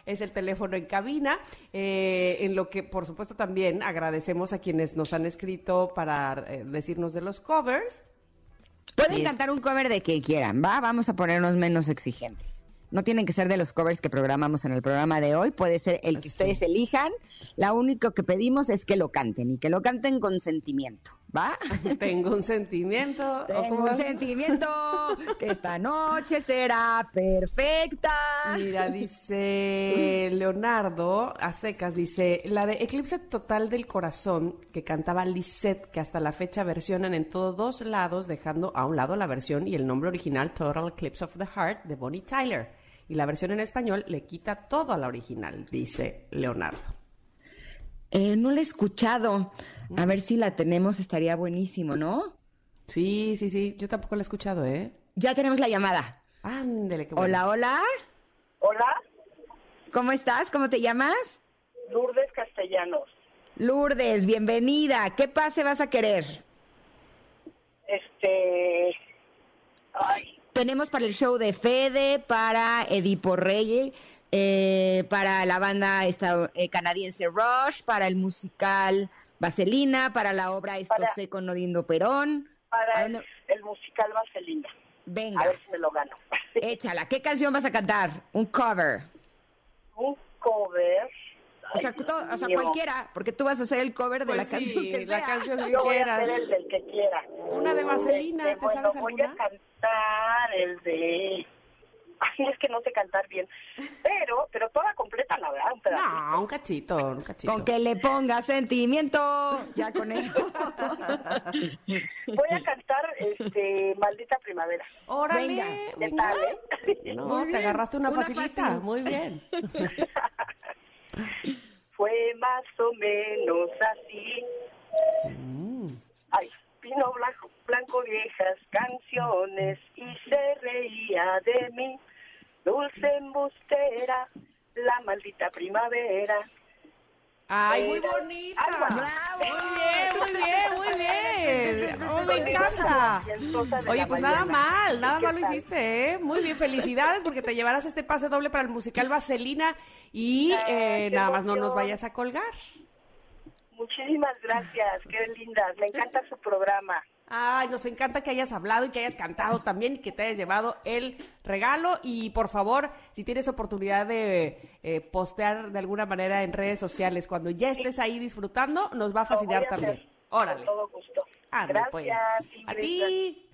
es el teléfono en cabina, eh, en lo que, por supuesto, también agradecemos a quienes nos han escrito para eh, decirnos de los covers. Pueden cantar un cover de que quieran, ¿va? Vamos a ponernos menos exigentes. No tienen que ser de los covers que programamos en el programa de hoy, puede ser el que ustedes elijan. La único que pedimos es que lo canten y que lo canten con sentimiento. ¿Va? Tengo un sentimiento. Tengo un sentimiento que esta noche será perfecta. Mira, dice Leonardo a secas, dice, la de Eclipse Total del Corazón que cantaba Lisette, que hasta la fecha versionan en todos lados, dejando a un lado la versión y el nombre original Total Eclipse of the Heart de Bonnie Tyler y la versión en español le quita todo a la original, dice Leonardo. Eh, no la he escuchado. A ver si la tenemos, estaría buenísimo, ¿no? Sí, sí, sí. Yo tampoco la he escuchado, ¿eh? Ya tenemos la llamada. Ándele, qué Hola, hola. Hola. ¿Cómo estás? ¿Cómo te llamas? Lourdes Castellanos. Lourdes, bienvenida. ¿Qué pase vas a querer? Este. Ay, tenemos para el show de Fede, para Edipo Rey, eh, para la banda esta, eh, canadiense Rush, para el musical Vaselina, para la obra Esto sé con Odindo Perón. Para el, musical Vaselina. Venga. A ver si me lo gano. Échala. ¿Qué canción vas a cantar? Un cover. Un cover. O sea, o sea cualquiera, porque tú vas a hacer el cover de pues la canción que la canción que Yo quieras. Voy a hacer el del que quiera. Una de Vaselina, ¿te bueno, sabes voy a cantar el de... Ay, es que no sé cantar bien. Pero, pero toda completa, la verdad. Un no, un cachito, un cachito. Con que le ponga sentimiento, ya con eso. Voy a cantar este Maldita Primavera. Órale, venga. ¿eh? No, te agarraste una, facilita, muy bien. Fue más o menos así. Mm. Ay, vino blanco, blanco viejas canciones y se reía de mí. Dulce embustera, la maldita primavera. Ay, muy bonita. Bravo. Muy bien, muy bien, muy bien. me encanta. Oye, pues nada mal, nada mal lo hiciste, ¿eh? Muy bien, felicidades porque te llevarás este pase doble para el musical Vaselina y eh, nada más no nos vayas a colgar. Muchísimas gracias, qué lindas, me encanta su programa. Ay, nos encanta que hayas hablado y que hayas cantado también y que te hayas llevado el regalo. Y por favor, si tienes oportunidad de eh, postear de alguna manera en redes sociales cuando ya estés ahí disfrutando, nos va a fascinar también. Órale. Con todo gusto. pues. A ti.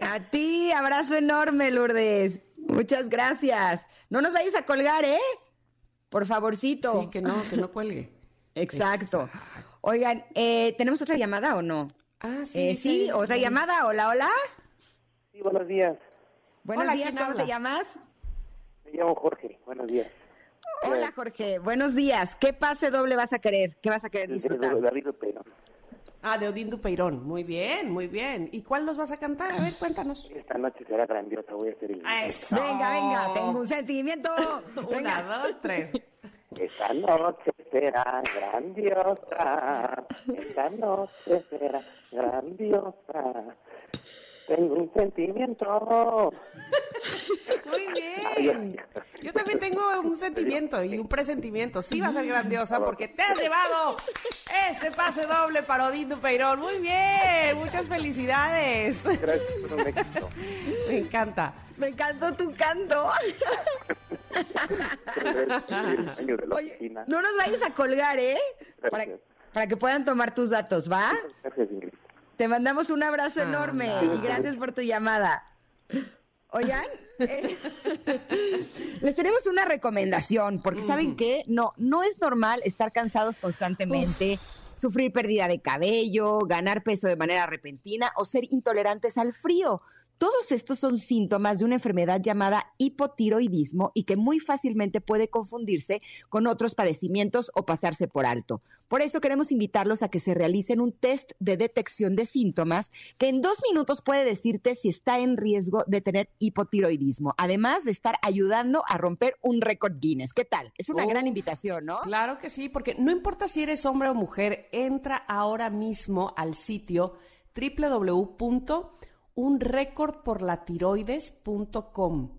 A ti, abrazo enorme, Lourdes. Muchas gracias. No nos vayas a colgar, ¿eh? Por favorcito. Sí, que no, que no cuelgue. Exacto. Oigan, eh, ¿tenemos otra llamada o no? Ah, sí. Eh, sí, otra llamada. Hola, hola. Sí, buenos días. Buenos días, ¿cómo te llamas? Me llamo Jorge, buenos días. Hola, Jorge, buenos días. ¿Qué pase doble vas a querer? ¿Qué vas a querer disfrutar? De David Peirón. Ah, de Odín Dupeirón. Muy bien, muy bien. ¿Y cuál nos vas a cantar? A ver, cuéntanos. Esta noche será grandiosa, voy a hacer el... Eso. Venga, venga, tengo un sentimiento. Una, Venga. dos, tres. Esta noche será grandiosa, esta noche será grandiosa. Tengo un sentimiento. Muy bien. Yo también tengo un sentimiento y un presentimiento. Sí va a ser grandiosa porque te has llevado este pase doble para Odín Dupeirón. Muy bien. Muchas felicidades. Gracias por un éxito. Me encanta. Me encantó tu canto. Oye, no nos vayas a colgar, ¿eh? Para, que puedan tomar tus datos, ¿va? Gracias, Ingrid. Te mandamos un abrazo enorme Anda. y gracias por tu llamada. Oigan, eh, les tenemos una recomendación, porque ¿saben qué? No, no es normal estar cansados constantemente, sufrir pérdida de cabello, ganar peso de manera repentina o ser intolerantes al frío. Todos estos son síntomas de una enfermedad llamada hipotiroidismo y que muy fácilmente puede confundirse con otros padecimientos o pasarse por alto. Por eso queremos invitarlos a que se realicen un test de detección de síntomas que en dos minutos puede decirte si está en riesgo de tener hipotiroidismo, además de estar ayudando a romper un récord Guinness. ¿Qué tal? Es una Uf. gran invitación, ¿no? Claro que sí, porque no importa si eres hombre o mujer, entra ahora mismo al sitio www.unrecordporlatiroides.com.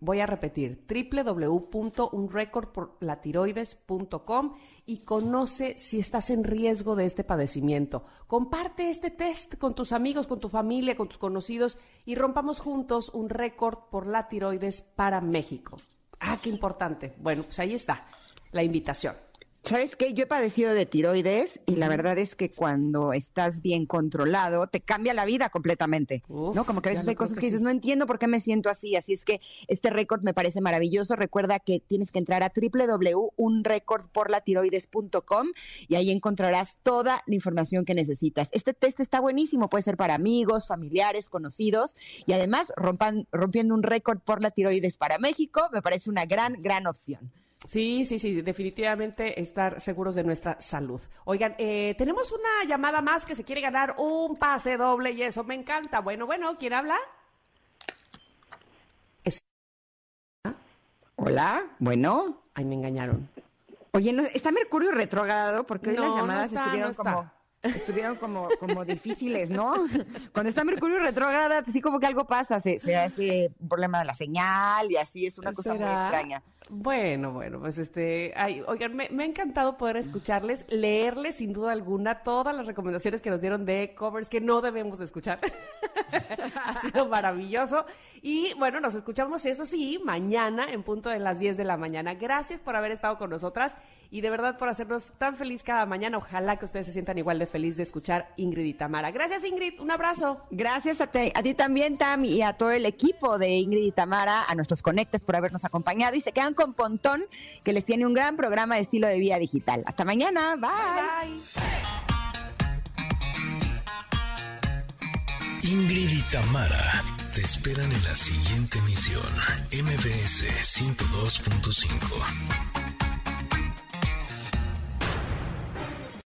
Voy a repetir, www.unrecordporlatiroides.com y conoce si estás en riesgo de este padecimiento. Comparte este test con tus amigos, con tu familia, con tus conocidos y rompamos juntos un récord por la tiroides para México. Ah, qué importante. Bueno, pues ahí está la invitación. ¿Sabes qué? Yo he padecido de tiroides y la verdad es que cuando estás bien controlado te cambia la vida completamente, Uf, ¿no? Como que a veces hay cosas que que dices, sí. no entiendo por qué me siento así, así es que este récord me parece maravilloso. Recuerda que tienes que entrar a www.unrecordporlatiroides.com y ahí encontrarás toda la información que necesitas. Este test está buenísimo, puede ser para amigos, familiares, conocidos y además rompan, rompiendo un récord por la tiroides para México, me parece una gran, gran opción. Sí, sí, sí, definitivamente estar seguros de nuestra salud. Oigan, eh, tenemos una llamada más que se quiere ganar un pase doble y eso me encanta. Bueno, bueno, ¿quién habla? Es... Hola, bueno. Ay, me engañaron. Oye, no, está Mercurio retrógrado porque hoy No, las no llamadas está, estuvieron está. Estuvieron como como difíciles, ¿no? Cuando está Mercurio retrógrado, sí como que algo pasa, se, se hace un problema de la señal y así es una cosa muy extraña. Bueno, bueno, pues este, ay, oigan, me, me ha encantado poder escucharles, leerles sin duda alguna todas las recomendaciones que nos dieron de covers que no debemos de escuchar. ha sido maravilloso. Y bueno, nos escuchamos, eso sí, mañana en punto de las 10 de la mañana. Gracias por haber estado con nosotras y de verdad por hacernos tan feliz cada mañana. Ojalá que ustedes se sientan igual de feliz de escuchar Ingrid y Tamara. Gracias, Ingrid. Un abrazo. Gracias a, te- a ti también, Tam, y a todo el equipo de Ingrid y Tamara, a nuestros conectes por habernos acompañado y se quedan con Pontón, que les tiene un gran programa de estilo de vida digital. Hasta mañana, bye. Bye. Ingrid y Tamara te esperan en la siguiente emisión, MBS 102.5.